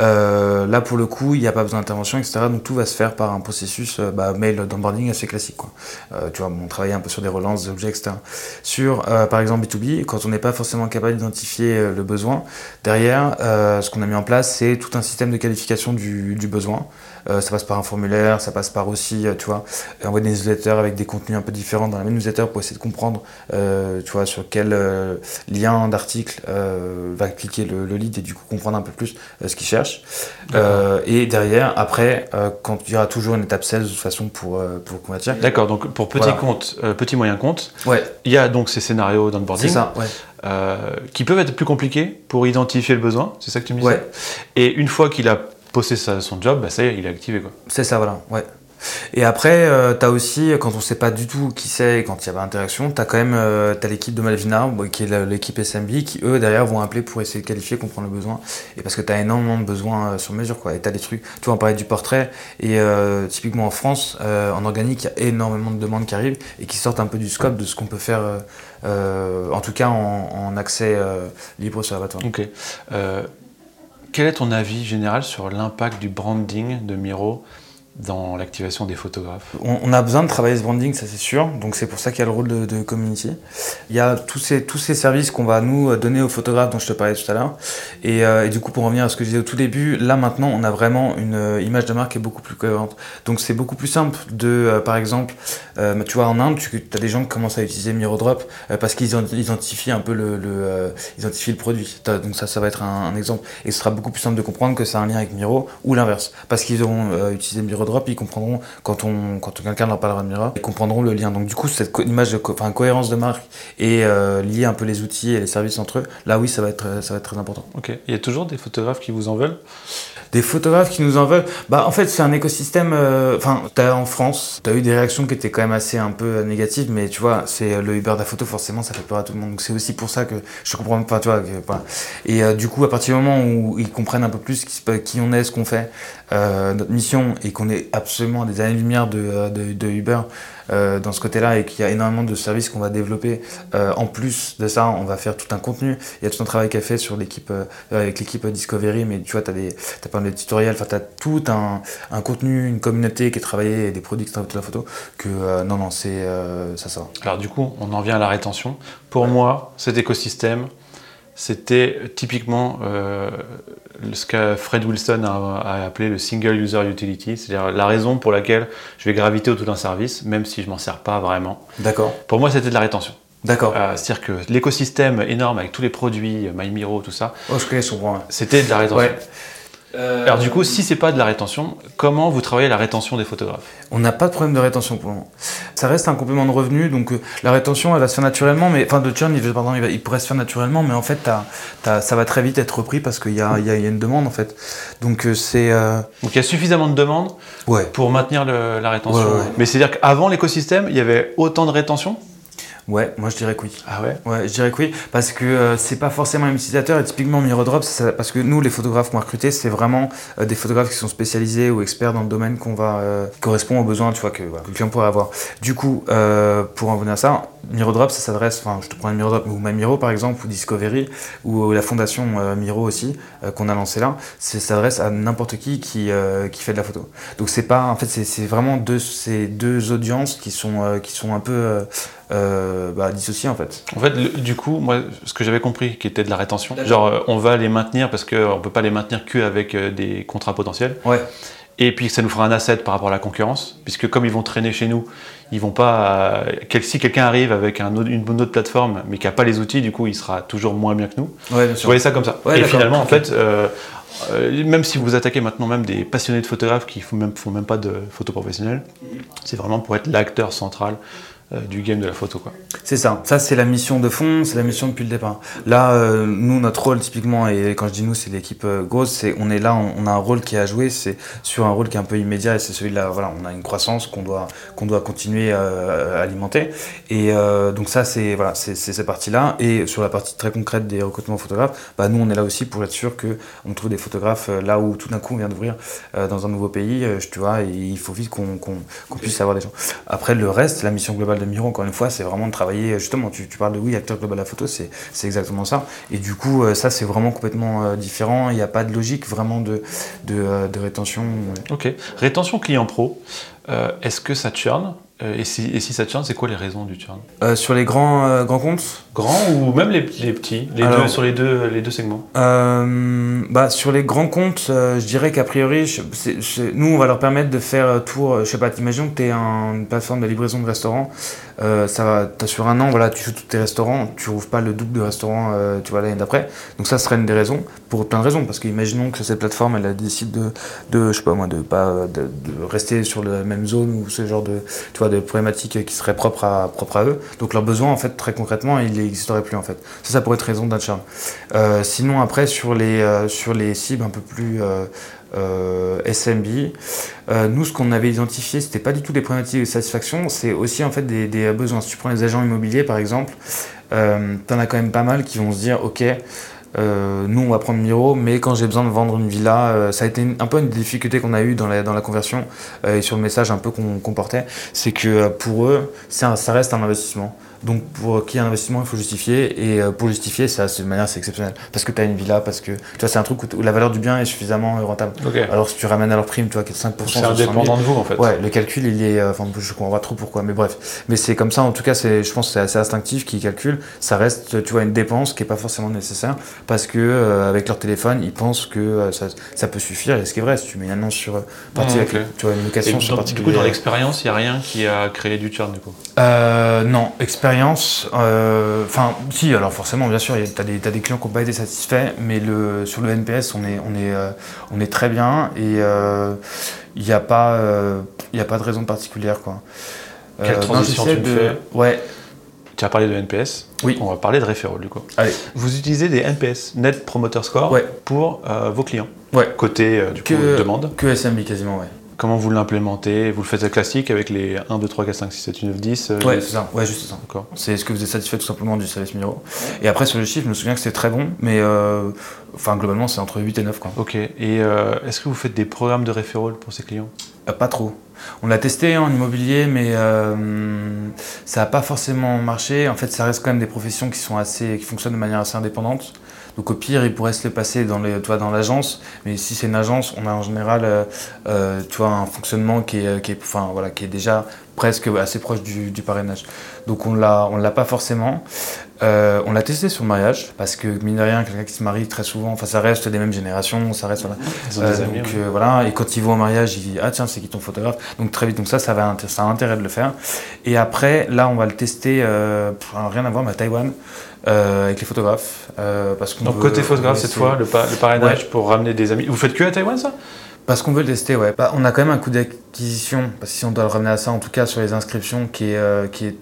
euh, là pour le coup, il n'y a pas besoin d'intervention, etc. Donc tout va se faire par un processus euh, bah, mail d'onboarding assez classique. Quoi. Euh, tu vois, on travaille un peu sur des relances, des objets, etc. Sur, euh, par exemple, B2B, quand on n'est pas forcément capable d'identifier euh, le besoin, derrière, ce qu'on a mis en place, c'est tout un système de qualification du, du besoin. Euh, ça passe par un formulaire, ça passe par aussi, euh, tu vois, envoyer des newsletters avec des contenus un peu différents dans la même newsletter pour essayer de comprendre, euh, tu vois, sur quel euh, lien d'article euh, va cliquer le, le lead et du coup comprendre un peu plus euh, ce qu'il cherche. Euh, et derrière, après, euh, quand il y aura toujours une étape 16 de toute façon pour, euh, pour convertir. D'accord, donc pour petit Voilà. compte, euh, petit moyen compte, Ouais, il y a donc ces scénarios d'onboarding c'est ça, ouais. euh, qui peuvent être plus compliqués pour identifier le besoin, c'est ça que tu me disais? Ouais. Et une fois qu'il a posté sa- son job, bah, ça y est, il est activé quoi. C'est ça, voilà, ouais. Et après, euh, t'as aussi, quand on sait pas du tout qui c'est et quand il y a pas d'interaction, t'as quand même euh, t'as l'équipe de Malvina, qui est l'équipe SMB, qui eux derrière vont appeler pour essayer de qualifier, comprendre le besoin. Et parce que t'as énormément de besoins euh, sur mesure, quoi. Et t'as des trucs, tu vois, on parlait du portrait, et typiquement en France, en organique, il y a énormément de demandes qui arrivent et qui sortent un peu du scope de ce qu'on peut faire, en tout cas en, en accès libre sur la plateforme. Ok. Quel est ton avis général sur l'impact du branding de Miro dans l'activation des photographes on, a besoin de travailler ce branding, ça c'est sûr. Donc c'est pour ça qu'il y a le rôle de, community. Il y a tous ces, services qu'on va nous donner aux photographes dont je te parlais tout à l'heure. Et, euh, du coup, pour revenir à ce que je disais au tout début, là maintenant, on a vraiment une euh, image de marque qui est beaucoup plus cohérente. Donc c'est beaucoup plus simple de, euh, par exemple, tu vois, en Inde, tu as des gens qui commencent à utiliser Mirodrop parce qu'ils identifient un peu le, le identifient le produit. Donc ça, ça va être un, exemple. Et ce sera beaucoup plus simple de comprendre que c'est un lien avec Miro ou l'inverse. Parce qu'ils auront utilisé Miro ils comprendront quand on quand quelqu'un leur parlera de Mira, ils comprendront le lien. Donc du coup, cette image de enfin, cohérence de marque et euh, lier un peu les outils et les services entre eux, là oui, ça va être ça va être très important. Ok. Il y a toujours des photographes qui vous en veulent? Des photographes qui nous en veulent? Bah, en fait, c'est un écosystème. Euh, enfin, en France, tu as eu des réactions qui étaient quand même assez un peu négatives, mais tu vois, c'est le Uber de la photo, forcément, ça fait peur à tout le monde. Donc, c'est aussi pour ça que je comprends pas, tu vois. Et euh, du coup, à partir du moment où ils comprennent un peu plus qui, on est, ce qu'on fait, euh, notre mission, et qu'on est absolument des années-lumière de, de, de Uber, euh, dans ce côté-là et qu'il y a énormément de services qu'on va développer. Euh, en plus de ça, on va faire tout un contenu. Il y a tout un travail qui a fait sur l'équipe, euh, avec l'équipe Discovery, mais tu vois, tu as, des, as mal de tutoriels, tu as tout un, un, contenu, une communauté qui est travaillée et des produits qui travaillent la photo. Que non, non, c'est ça, ça. Alors, du coup, on en vient à la rétention. Pour moi, cet écosystème, c'était typiquement euh, ce que Fred Wilson a, appelé le single user utility, c'est-à-dire la raison pour laquelle je vais graviter autour d'un service, même si je m'en sers pas vraiment. D'accord. Pour moi, c'était de la rétention. D'accord. Euh, c'est-à-dire que l'écosystème énorme avec tous les produits, MyMiro, tout ça. Oh, je. C'était de la rétention. Ouais. Euh, Alors du coup, si c'est pas de la rétention, comment vous travaillez la rétention des photographes? On n'a pas de problème de rétention pour le moment. Ça reste un complément de revenu, donc euh, la rétention, elle va se faire naturellement, mais enfin de churn, il, pardon, il, pourrait se faire naturellement, mais en fait, ça va très vite être repris parce qu'il y, a, une demande en fait. Donc euh, c'est. Donc il y a suffisamment de demandes pour maintenir la rétention. mais c'est-à-dire qu'avant l'écosystème, il y avait autant de rétention? Ouais, moi je dirais que oui. Ah ouais? Ouais, je dirais que oui, parce que euh, c'est pas forcément un utilisateur, et typiquement Mirodrop, parce que nous, les photographes qu'on a recrutés, c'est vraiment euh, des photographes qui sont spécialisés ou experts dans le domaine qu'on va euh, correspond aux besoins, tu vois, que, voilà, que le client pourrait avoir. Du coup, pour en venir à ça, Mirodrop, ça s'adresse, enfin, je te prends Mirodrop ou Miro par exemple, ou Discovery, ou la fondation Miro aussi, qu'on a lancé là, ça s'adresse à n'importe qui qui, qui fait de la photo. Donc c'est pas, en fait, c'est vraiment deux, ces deux audiences qui sont, qui sont un peu euh, bah, dissocier en fait. En fait, du coup, moi, ce que j'avais compris qui était de la rétention, genre euh, on va les maintenir parce qu'on ne peut pas les maintenir qu'avec euh, des contrats potentiels. Ouais. Et puis ça nous fera un asset par rapport à la concurrence, puisque comme ils vont traîner chez nous, ils vont pas. si quelqu'un arrive avec un une autre plateforme, mais qui n'a pas les outils, du coup, il sera toujours moins bien que nous. Ouais, bien sûr. Vous voyez ça comme ça. et finalement, en fait, même si vous attaquez maintenant même des passionnés de photographes qui ne même, font même pas de photo professionnelle, c'est vraiment pour être l'acteur central euh, du game de la photo. Quoi. C'est ça. Ça, c'est la mission de fond, c'est la mission depuis le départ. Là, euh, nous, notre rôle, typiquement, et quand je dis nous, c'est l'équipe euh, grosse, c'est on est là, on, a un rôle qui est à jouer, c'est sur un rôle qui est un peu immédiat, et c'est celui-là, voilà, on a une croissance qu'on doit, qu'on doit continuer à alimenter. Et donc ça, c'est voilà, c'est cette partie-là. Et sur la partie très concrète des recrutements photographes, bah, nous, on est là aussi pour être sûr qu'on trouve des photographes là où tout d'un coup on vient d'ouvrir dans un nouveau pays, tu vois, et il faut vite qu'on puisse avoir des gens. Après, le reste, la mission globale de Miro, encore une fois, c'est vraiment de travailler, justement, tu, parles de oui, acteur global à la photo, c'est exactement ça. Et du coup, euh, ça, c'est vraiment complètement euh, différent. Il n'y a pas de logique vraiment de, de, euh, rétention. Ok. Rétention client pro, est-ce que ça churn et si, et si, ça churn, c'est quoi les raisons du churn Sur les grands, grands comptes Grands ou même les, petits les deux, Sur les deux, les deux segments? bah, Sur les grands comptes, je dirais qu'a priori, nous, on va leur permettre de faire tour. Je sais pas, t'imagines que tu es une plateforme de livraison de restaurants. Euh, ça va, as sur un an, voilà, tu joues tous tes restaurants, tu rouvres pas le double de restaurants, euh, tu vois, l'année d'après. Donc ça serait une des raisons, pour plein de raisons, parce qu'imaginons que cette plateforme, elle décide de, de, je sais pas de pas de, rester sur la même zone ou ce genre de, tu de problématiques qui seraient propres à, propres à eux. Donc leurs besoins, en fait, très concrètement, ils n'existeraient plus, en fait. Ça, ça pourrait être raison d'un charme. Euh, sinon, après, sur les, sur les cibles un peu plus euh, SMB. Euh, nous, ce qu'on avait identifié, c'était pas du tout des problématiques de satisfaction, c'est aussi en fait des, besoins. Si tu prends les agents immobiliers, par exemple, euh, tu en as quand même pas mal qui vont se dire, ok. nous, on va prendre Miro, mais quand j'ai besoin de vendre une villa, ça a été un peu une difficulté qu'on a eue dans la, conversion et sur le message un peu qu'on portait, c'est que pour eux, ça reste un investissement. Donc pour qui y a un investissement, il faut justifier. Et euh, pour justifier, ça, de manière, c'est exceptionnel. Parce que tu as une villa, parce que tu vois, c'est un truc où, la valeur du bien est suffisamment rentable. Alors si tu ramènes à leur prime, tu vois, 5%. C'est indépendant de vous en fait. Ouais, le calcul, il est. Enfin, je comprends pas trop pourquoi, mais bref. Mais c'est comme ça, en tout cas, je pense que c'est assez instinctif qu'ils calculent. Ça reste, tu vois, une dépense qui est pas forcément nécessaire parce que avec leur téléphone, ils pensent que ça, peut suffire. Et ce qui est vrai, si tu mets une annonce sur partie avec, tu vois, une location sur Du coup, dans l'expérience, il n'y a rien qui a créé du churn du coup? Euh, Non, expérience. Euh, enfin, si, alors forcément, bien sûr, tu as, des clients qui n'ont pas été satisfaits, mais le, sur le NPS, on est, on est, euh, on est très bien et il n'y a, pas, a pas de raison particulière. Quoi. Quelle transition tu de... fais Ouais. Tu as parlé de NPS. Oui. On va parler de référol du coup. Allez. Vous utilisez des NPS, Net Promoter Score, pour vos clients. Ouais. Côté du coup, demande. Que SMB quasiment, ouais. Comment vous l'implémentez? Vous le faites classique avec les 1, 2, 3, 4, 5, 6, 7, 8, 9, 10 Ouais, c'est ça. Ouais, juste ça. C'est ce que vous êtes satisfait tout simplement du service Miro. Et après, sur le chiffre, je me souviens que c'est très bon, mais euh, enfin, globalement, c'est entre 8 et 9. Quoi. Ok. Et euh, est-ce que vous faites des programmes de référol pour ces clients? Euh, Pas trop. On l'a testé en immobilier, mais ça n'a pas forcément marché. En fait, ça reste quand même des professions qui, sont assez, qui fonctionnent de manière assez indépendante. Donc au pire, il pourrait se les passer dans l'agence, mais si c'est une agence, on a en général euh, euh un fonctionnement voilà, qui est déjà presque assez proche du, parrainage. Donc on l'a, on l'a pas forcément. Euh, on l'a testé sur le mariage parce que mine de rien, quelqu'un qui se marie très souvent, enfin ça reste des mêmes générations, ça reste voilà. Euh, donc voilà, et quand ils vont au mariage, ils disent ah tiens c'est qui ton photographe? Donc très vite donc ça ça va ça a intérêt de le faire. Et après là on va le tester, rien à voir mais à Taïwan. Euh, avec les photographes. Euh, parce Donc côté photographe cette fois, le, le parrainage pour ramener des amis. Vous faites que à Taïwan ça? Parce qu'on veut le tester, ouais. Bah, on a quand même un coût d'acquisition, parce que si on doit le ramener à ça, en tout cas sur les inscriptions, qui est, euh, qui est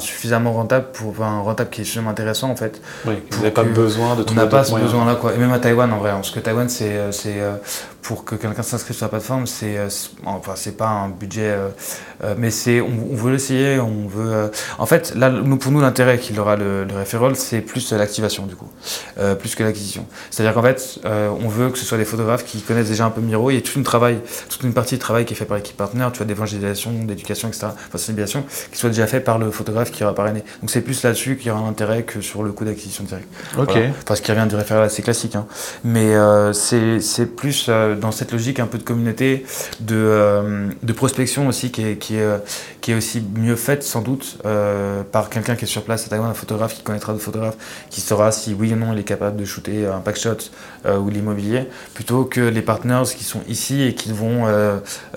suffisamment rentable pour un rentable qui est suffisamment intéressant en fait. Oui, vous n'avez pas besoin de On n'a pas ce besoin-là quoi. Et même à Taïwan en vrai, parce que Taïwan c'est pour que quelqu'un s'inscrive sur la plateforme, c'est euh, enfin c'est pas un budget, euh, euh, mais c'est on, veut l'essayer, on veut. en fait, là, nous, pour nous, l'intérêt qu'il aura le, le c'est plus l'activation du coup, plus que l'acquisition. C'est-à-dire qu'en fait, on veut que ce soit des photographes qui connaissent déjà un peu Miro. Il y a toute une travail, toute une partie de travail qui est fait par l'équipe partenaire, tu vois, d'évangélisation, d'éducation, etc. Enfin, sensibilisation, qui soit déjà fait par le photographe qui aura parrainé. Donc c'est plus là-dessus qu'il y aura un intérêt que sur le coût d'acquisition direct. Ok. Parce qu'il revient du référent assez classique, hein. mais c'est plus dans cette logique un peu de communauté, de, euh, de prospection aussi, qui est, qui, est, qui est aussi mieux faite sans doute euh, par quelqu'un qui est sur place à Taïwan, un photographe qui connaîtra d'autres photographes, qui saura si oui ou non il est capable de shooter un pack shot euh, ou l'immobilier, plutôt que les partners qui sont ici et qui vont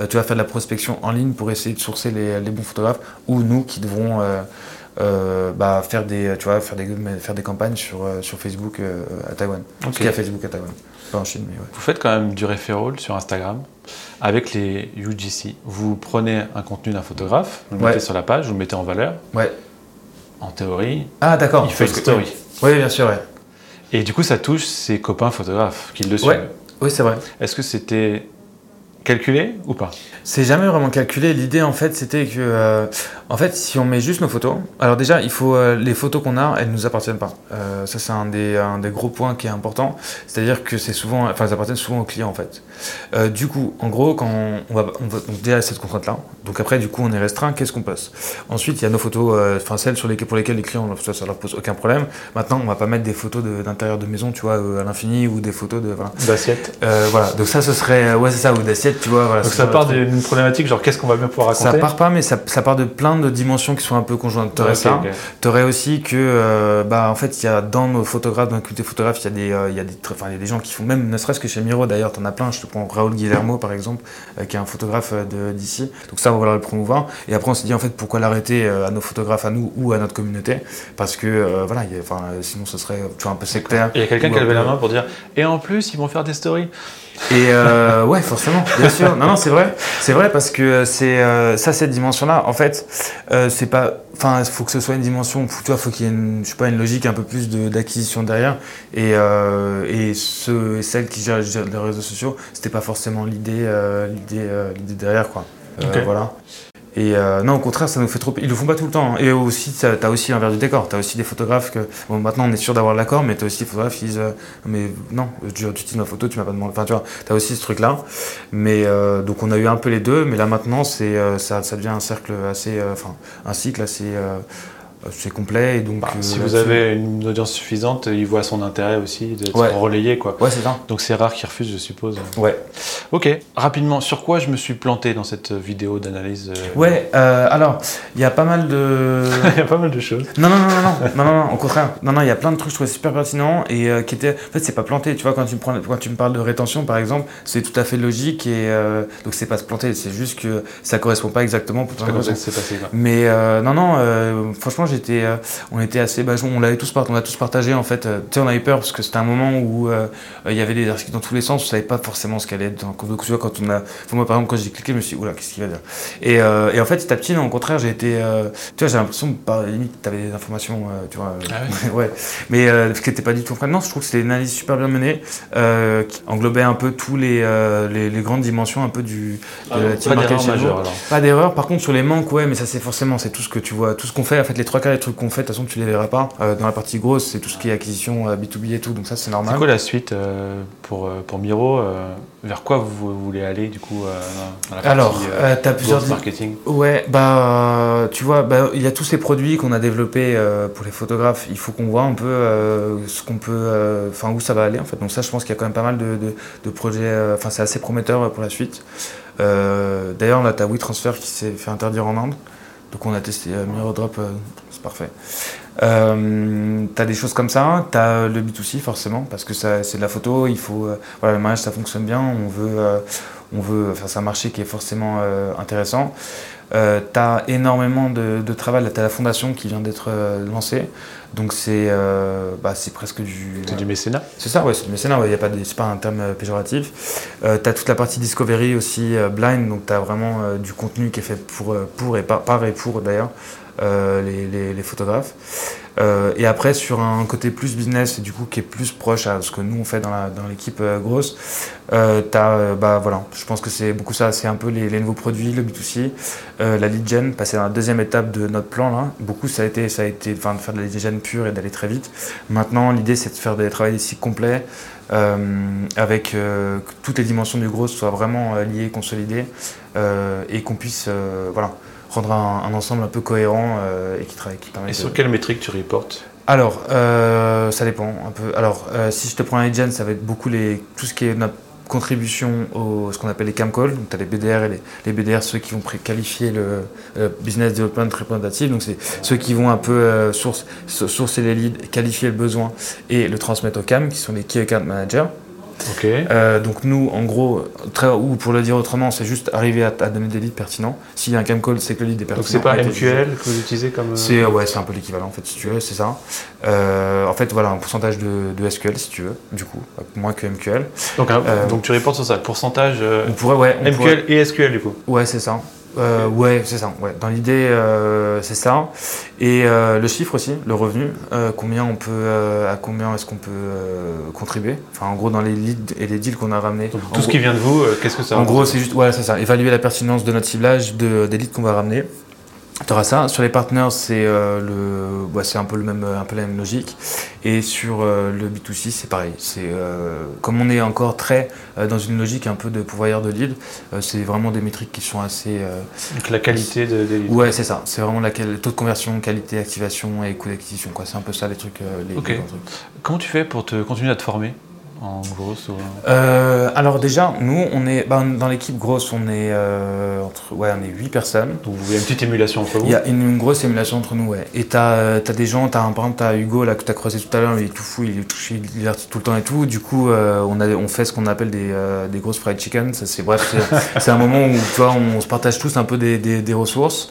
tu vas faire de la prospection en ligne pour essayer de sourcer les, les bons photographes, ou nous qui devrons bah, faire, des, tu vois, faire, des, faire des campagnes sur, sur Facebook à Taïwan. Okay. Parce Facebook à Taïwan. Vous faites quand même du referral sur Instagram avec les UGC. Vous prenez un contenu d'un photographe, vous le mettez sur la page, vous le mettez en valeur. Ouais. En théorie, ah, d'accord. il fait une story. Oui, bien sûr. Ouais. Et du coup, ça touche ses copains photographes qui le suivent. Oui, c'est vrai. Est-ce que c'était calculé ou pas? C'est jamais vraiment calculé. L'idée en fait c'était que euh, en fait si on met juste nos photos, alors déjà il faut euh, les photos qu'on a, elles nous appartiennent pas. Euh, ça c'est un des, un des gros points qui est important. C'est-à-dire que c'est souvent, enfin elles appartiennent souvent aux clients en fait. du coup en gros quand on, va, on va donc déjà cette contrainte là. Donc après du coup on est restreint. Qu'est-ce qu'on passe Ensuite il y a nos photos, enfin celles sur lesquelles pour lesquelles les clients ça, ça leur pose aucun problème. Maintenant on va pas mettre des photos d'intérieur de, maison tu vois à l'infini ou des photos de voilà. d'assiettes. voilà donc ça ce serait ouais c'est ça ou d'assiettes donc ça part d'une problématique, genre qu'est-ce qu'on va bien pouvoir raconter Ça part pas, mais ça, part de plein de dimensions qui sont un peu conjointes. T'aurais ça. T'aurais aussi que, euh, bah, en fait, il y a dans nos photographes, dans le photographes, il y, a des, euh, il y, a des, enfin, y a des gens qui font, même ne serait-ce que chez Miro d'ailleurs, t'en as plein. Je te prends Raoul Guillermo par exemple, euh, qui est un photographe d'ici. Donc ça, on va le promouvoir. Et après, on s'est dit en fait, pourquoi l'arrêter à nos photographes, à nous ou à notre communauté? Parce que, voilà, sinon ce serait tu vois, un peu sectaire. Il y a quelqu'un qui a levé la main pour dire, et en plus, ils vont faire des stories. Et euh, ouais, forcément, bien sûr. Non, non, c'est vrai. C'est vrai parce que c'est euh, ça, cette dimension-là. En fait, euh, c'est pas. Enfin, il faut que ce soit une dimension. Tu vois, faut qu'il y ait une, je sais pas, une logique un peu plus d'acquisition derrière. Et, euh, et ceux et celles qui gèrent, les réseaux sociaux, c'était pas forcément l'idée, l'idée, l'idée derrière, quoi. Voilà. Et euh, non, au contraire, ça nous fait trop. Ils le font pas tout le temps. Hein. Et aussi, tu as aussi l'envers du décor. Tu as aussi des photographes que. Bon, maintenant, on est sûr d'avoir l'accord, mais tu as aussi des photographes qui disent euh, Mais non, tu, utilises ma photo, tu m'as pas demandé. Enfin, tu vois, tu as aussi ce truc-là. Mais euh, donc, on a eu un peu les deux, mais là, maintenant, c'est ça, ça devient un cercle assez. Enfin, un cycle assez c'est complet et donc. Bah, euh, si vous avez une audience suffisante, il voit son intérêt aussi d'être Ouais. relayé, quoi. Ouais, c'est ça. Donc c'est rare qu'il refuse, je suppose. Ouais. Ok, rapidement, sur quoi je me suis planté dans cette vidéo d'analyse euh, Ouais. euh, alors, il y a pas mal de. Il y a pas mal de choses. Non, non, non, non, non, non, au contraire. Non, non, il y a plein de trucs que je trouvais super pertinents et euh, qui étaient. En fait, c'est pas planté. Tu vois, quand tu, me prends, quand tu me parles de rétention, par exemple, c'est tout à fait logique et euh, donc c'est pas se planter, c'est juste que ça correspond pas exactement pour C'est plein de comme ça c'est passé, quoi. Mais euh, non, non, euh, franchement, j'étais, euh, on était assez, bah, on l'avait tous, part- on a tous partagé en fait. Euh, tu sais, on avait peur parce que c'était un moment où euh, il y avait des articles dans tous les sens, on savait pas forcément ce qu'allait être. Donc, tu vois, quand on a, enfin, moi par exemple, quand j'ai cliqué, je me suis, dit, oula, qu'est-ce qu'il va dire? Et, et en fait, petit à petit, non, au contraire, j'ai été, tu vois, j'ai l'impression, par limite, t'avais des informations, tu vois. Ah ouais. Mais ce qui n'était pas du tout. Non, je trouve que c'était une analyse super bien menée, qui englobait un peu tous les, les, les grandes dimensions un peu du de la team alors. Pas d'erreur. Par contre, sur les manques, ouais, mais ça c'est forcément, c'est tout ce que tu vois, tout ce qu'on fait. En fait, les trois des trucs qu'on fait, de toute façon, tu les verras pas. Euh, dans la partie grosse, c'est tout ce qui est acquisition euh, B2B et tout, donc ça c'est normal. C'est quoi la suite euh, pour, euh, pour Miro euh, Vers quoi vous, vous voulez aller du coup euh, dans la partie Alors, euh, euh, t'as plusieurs. marketing Ouais, bah, euh, tu vois, bah, il y a tous ces produits qu'on a développés euh, pour les photographes. Il faut qu'on voit un peu euh, ce qu'on peut, euh, enfin, où ça va aller en fait. Donc ça, je pense qu'il y a quand même pas mal de, de- de projets. euh, Enfin, c'est assez prometteur euh, pour la suite. Euh, D'ailleurs, là, t'as WeTransfer qui s'est fait interdire en Inde. Donc on a testé euh, Mirodrop, euh, c'est parfait. Euh, t'as des choses comme ça, t'as le B2C forcément, parce que c'est de la photo, il faut, euh, voilà, le mariage ça fonctionne bien, on veut, euh, on veut, c'est un marché qui est forcément euh, intéressant. Euh, t'as énormément de, de travail, t'as la fondation qui vient d'être euh, lancée, donc c'est euh, bah, c'est presque du... C'est du mécénat C'est ça, ouais, c'est du mécénat, ouais, y a pas de- c'est pas un terme euh, péjoratif. Euh, tu as toute la partie discovery aussi euh, blind, donc tu as vraiment euh, du contenu qui est fait pour, euh, pour et par, par et pour d'ailleurs euh, les, les- photographes. Euh, et après, sur un côté plus business et du coup qui est plus proche à ce que nous on fait dans l'équipe euh, grosse, euh, as, bah voilà, je pense que c'est beaucoup ça, c'est un peu les, nouveaux produits, le B2C, euh, la lead gen, passer dans la deuxième étape de notre plan là. Beaucoup ça a été, ça a été de faire de la lead gen pure et d'aller très vite. Maintenant, l'idée c'est de faire des travaux des complets euh, avec euh, toutes les dimensions du gros soient vraiment euh, liées, consolidées euh, et qu'on puisse euh, voilà, rendre un, un ensemble un peu cohérent euh, et qui travaille. Qui permet Et de- sur quelle métrique tu reportes? Alors, euh, ça dépend un peu. Alors, euh, si je te prends un gen, ça va être beaucoup les, tout ce qui est notre contribution au ce qu'on appelle les cam calls. Donc, tu as les BDR et les, les BDR, ceux qui vont qualifier le, business development représentatif. Donc, c'est ceux qui vont un peu euh, source, so- sourcer les leads, qualifier le besoin et le transmettre au cam, qui sont les key account managers. Ok. Euh, donc nous, en gros, très, ou pour le dire autrement, c'est juste arriver à, à donner des leads pertinents. S'il y a un cam call, c'est que le lead est pertinent. Donc c'est pas. MQL que vous utilisez comme. euh, C'est ouais, un peu l'équivalent en fait, si tu veux, c'est ça. Euh, en fait, voilà, un pourcentage de, de SQL si tu veux, du coup, moins que MQL. donc, euh, donc tu reportes sur ça, le pourcentage On pourrait, ouais, on MQL pourrait- et SQL du coup. ouais, c'est ça. Euh, ouais, c'est ça. Ouais. Dans l'idée, euh, c'est ça. Et euh, le chiffre aussi, le revenu, euh, combien on peut, à combien est-ce qu'on peut contribuer? Enfin, en gros, dans les leads et les deals qu'on a ramenés. Donc, tout ce qui vient de vous, qu'est-ce que ça En gros, c'est juste, voilà, c'est ça. Évaluer la pertinence de notre ciblage, de, des leads qu'on va ramener. Tu auras ça. Sur les partenaires, c'est euh, le, bah, c'est un peu le même, un peu la même logique. Et sur euh, le B2C, c'est pareil. C'est euh, comme on est encore très euh, dans une logique un peu de pourvoyeur de leads, euh, c'est vraiment des métriques qui sont assez. euh, Donc la qualité de, des leads. ouais, c'est ça. C'est vraiment le taux de conversion, qualité, activation et coût d'acquisition. Quoi. C'est un peu ça les trucs. euh, les. Comment tu fais pour te continuer à te former? En gros ou... Euh, alors déjà, nous, on est bah, dans l'équipe grosse, on est euh, entre, ouais, on est 8 personnes. Donc vous avez une petite émulation entre vous Il y a une, une grosse émulation entre nous, ouais. Et t'as euh, t'as des gens, t'as un, par exemple, t'as Hugo là que t'as croisé tout à l'heure, il est tout fou, il est touché, il divertit tout le temps et tout. Du coup, euh, on, a, on fait ce qu'on appelle des, euh, des grosses fried chicken. Ça, c'est bref, c'est- un moment où tu vois, on se partage tous un peu des, des, des ressources.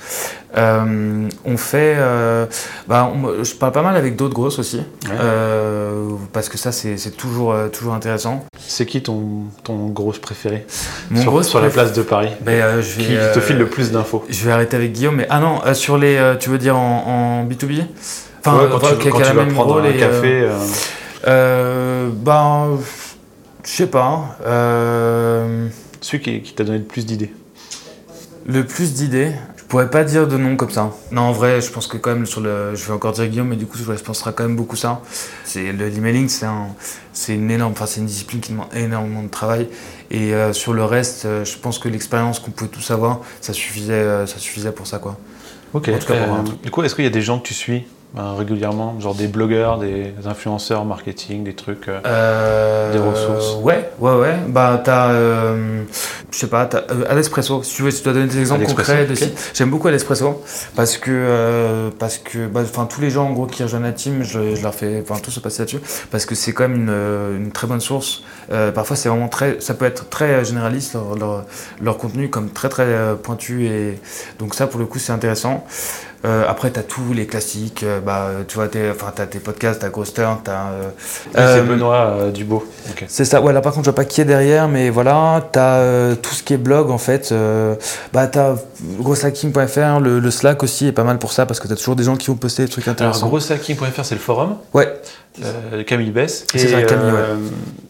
Euh, on fait, euh, bah, on- je parle pas mal avec d'autres grosses aussi, Ouais. euh, parce que ça, c'est toujours, toujours intéressant. C'est qui ton, ton gros préféré Mon sur, gros sur la place de Paris Ben, je vais, Qui te file le plus d'infos Je vais arrêter avec Guillaume, mais ah non, sur les, tu veux dire en, en B2B Ouais, Enfin, quand voilà, tu, quand tu vas prendre rôle un café. ben, je sais pas. Euh, celui qui, qui t'a donné le plus d'idées. le plus d'idées, pourrais pas dire de nom comme ça. Non, en vrai, je pense que quand même sur le, je vais encore dire Guillaume, mais du coup, je pense sera quand même beaucoup ça. C'est le l'emailing, c'est un, c'est une énorme, enfin, c'est une discipline qui demande énormément de travail. Et euh, sur le reste, euh, je pense que l'expérience qu'on pouvait tous avoir, ça suffisait, euh, ça suffisait pour ça, quoi. Ok. En tout cas, pour un truc. du coup, est-ce qu'il y a des gens que tu suis? Euh, régulièrement, genre des blogueurs, des influenceurs marketing, des trucs euh, Euh, Des ressources. Ouais, ouais, ouais. Bah, t'as, euh, je sais pas, t'as Alespresso. Si tu veux, si tu dois donner des exemples concrets de ok. sites. J'aime beaucoup Alespresso parce que, euh, parce que, bah, enfin, tous les gens en gros qui rejoignent la team, je, je leur fais, enfin, tout se passer là-dessus parce que c'est quand même une, une très bonne source. Parfois, c'est vraiment très, ça peut être très généraliste leur, leur, leur contenu comme très très pointu et donc ça pour le coup c'est intéressant. Euh, après, tu as tous les classiques, euh, bah, tu vois, t'es- enfin, tu as tes podcasts, tu as Ghost Turn, tu as. oui, c'est Benoît euh, Dubo. Ok. C'est ça, ouais, là par contre, je vois pas qui est derrière, mais voilà, t'as euh, tout ce qui est blog en fait. Euh, bah, t'as grosshacking.fr, le, le Slack aussi est pas mal pour ça parce que t'as toujours des gens qui vont poster des trucs Alors, intéressants. grosshacking.fr, c'est le forum. Ouais, euh, Camille Bess. C'est ça, Camille, euh,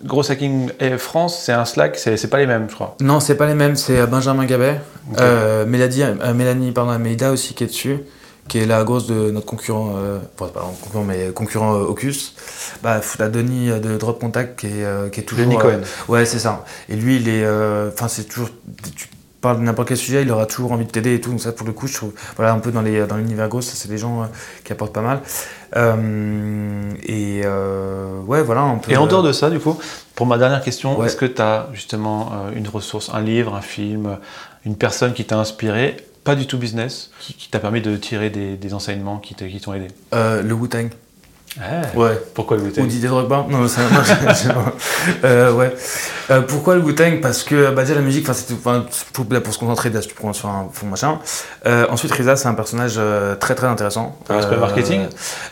Gros Hacking et France, c'est un Slack, c'est pas les mêmes, je crois. non, c'est pas les mêmes, c'est euh, Benjamin Gabet, Ok. euh, Mélanie, euh, Mélanie pardon, Meida aussi qui est dessus, qui est la grosse de notre concurrent, euh, enfin, pas concurrent, mais concurrent euh, Ocus. Bah, la Denis euh, de Drop Contact qui est, euh, qui est toujours. Denis Cohen. Ouais, c'est ça. Et lui, il est. Enfin, c'est toujours. Tu parles de n'importe quel sujet, il aura toujours envie de t'aider et tout. Donc, ça, pour le coup, je trouve. Voilà, un peu dans les dans l'univers gros, ça, c'est des gens qui apportent pas mal. Et. ouais, voilà. Un peu, Et en dehors de ça, du coup, pour ma dernière question, Ouais. est-ce que tu as justement une ressource, un livre, un film, une personne qui t'a inspiré, pas du tout business, qui, qui t'a permis de tirer des, des enseignements qui t'ont aidé? Euh, le Wu-Tang. Ah, Ouais. Pourquoi le Ou Wu-Tang Didier Drogba? Non, je- euh, ouais. Euh, pourquoi le Wu-Tang Parce que bah, déjà la musique, c'était pour, pour se concentrer, tu prends sur un fond machin. Euh, ensuite, Risa, c'est un personnage très très intéressant. L'aspect marketing?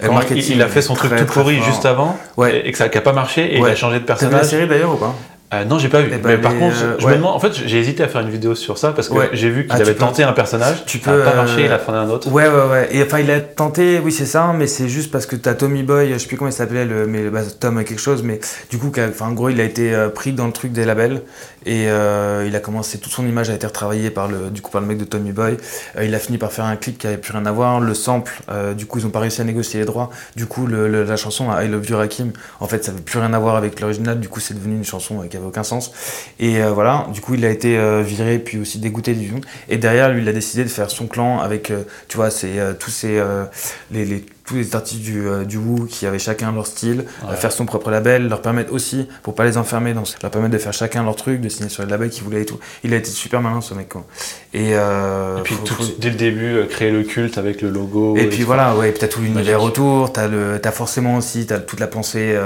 marketing, il, il a fait son truc très, tout très pourri juste avant Ouais. et, et que ça n'a pas marché et il a changé de T'as vu la personnage? série d'ailleurs ou pas? Euh, non, j'ai pas vu. Eh ben, mais par contre, euh, je ouais. me demande. En fait, j'ai hésité à faire une vidéo sur ça parce que Ouais. j'ai vu qu'il Ah, tu avait peux- tenté un personnage. tu peux, pas marché. euh, Il a fait un autre. Ouais, ouais, ouais. Et enfin, il a tenté, oui, c'est ça, mais c'est juste parce que t'as Tommy Boy, je sais plus comment il s'appelait, le, mais bah, Tom quelque chose, mais du coup, enfin, en gros, il a été euh, pris dans le truc des labels et euh, il a commencé, toute son image a été retravaillée par le, du coup, par le mec de Tommy Boy. Euh, il a fini par faire un clip qui avait plus rien à voir, le sample, euh, du coup, ils ont pas réussi à négocier les droits. Du coup, la chanson I Love You Rakim, en fait, ça avait plus rien à voir avec l'original, du coup, c'est devenu une chanson qui avait aucun sens. Et voilà, du coup, il a été viré, puis aussi dégoûté du jeu. Et derrière, lui, il a décidé de faire son clan avec, tu vois, tous les, les- tous les artistes du, euh, du Wu qui avaient chacun leur style, Ouais. euh, faire son propre label, leur permettre aussi, pour pas les enfermer, dans, leur permettre de faire chacun leur truc, de signer sur les labels qu'ils voulaient et tout. Il a été super malin, ce mec, quoi. Et, euh, Et puis faut- tout- faut- dès le début, euh, créer le culte avec le logo. et puis tout. voilà, ouais, et puis t'as tout l'univers autour, t'as le, t'as forcément aussi, t'as toute la pensée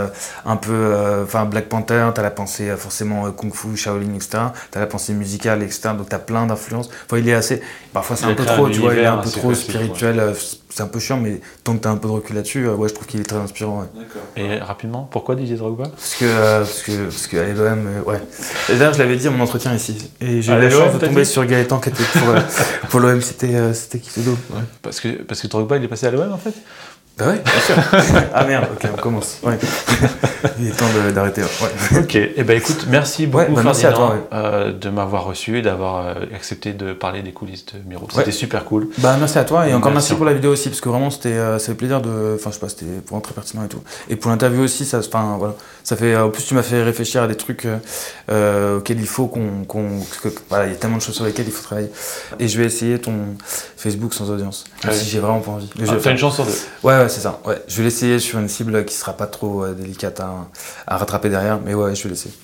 un peu, enfin Black Panther, t'as la pensée forcément Kung Fu, Shaolin, etc. T'as la pensée musicale, etc. Donc t'as plein d'influences. Enfin, il est assez, parfois c'est un peu trop, tu vois, il est un peu trop spirituel. C'est un peu chiant, mais tant que t'as un peu de recul là-dessus, euh, ouais, je trouve qu'il est très inspirant. ouais. Et rapidement, pourquoi Didier Drogba? Parce que, euh, parce que, parce que à l'OM, euh, ouais. Et D'ailleurs, je l'avais dit à mon entretien ici. Et j'ai eu la chance de tomber sur Gaëtan qui était pour, euh, pour l'OM. C'était, euh, c'était. Ouais. parce que, parce que Drogba, il est passé à l'OM en fait? Bah ouais, bien sûr. ah merde, ok, on commence. Ouais. Il est temps de- d'arrêter. Ouais. Ok, et ben écoute, merci beaucoup Ouais, bah, merci à toi, euh, de m'avoir reçu et d'avoir euh, accepté de parler des coulisses de Miro. C'était super cool. Bah merci à toi et encore Merci. merci pour la vidéo aussi parce que vraiment c'était euh, plaisir de enfin je sais pas c'était vraiment très pertinent et tout et pour l'interview aussi ça enfin voilà ça fait en plus tu m'as fait réfléchir à des trucs euh, euh, auxquels il faut qu'on voilà il y a tellement de choses sur lesquelles il faut travailler. Et je vais essayer ton Facebook sans audience si j'ai vraiment pas envie. Ah, T'as une chance sur deux. ouais ouais c'est ça. Ouais je vais l'essayer sur une cible qui sera pas trop euh, délicate à, à rattraper derrière mais ouais je vais l'essayer.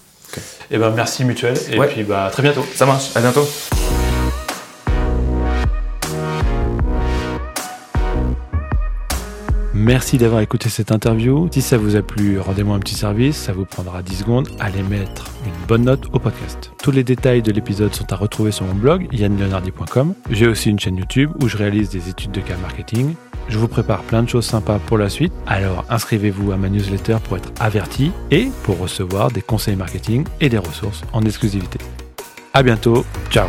Et ben merci Mutuel, et Ouais. puis bah à très bientôt. ça marche. À bientôt Merci d'avoir écouté cette interview. Si ça vous a plu, rendez-moi un petit service, ça vous prendra 10 secondes. Allez mettre une bonne note au podcast. Tous les détails de l'épisode sont à retrouver sur mon blog yannleonardi.com. J'ai aussi une chaîne YouTube où je réalise des études de cas marketing. Je vous prépare plein de choses sympas pour la suite. Alors inscrivez-vous à ma newsletter pour être averti et pour recevoir des conseils marketing et des ressources en exclusivité. À bientôt. Ciao.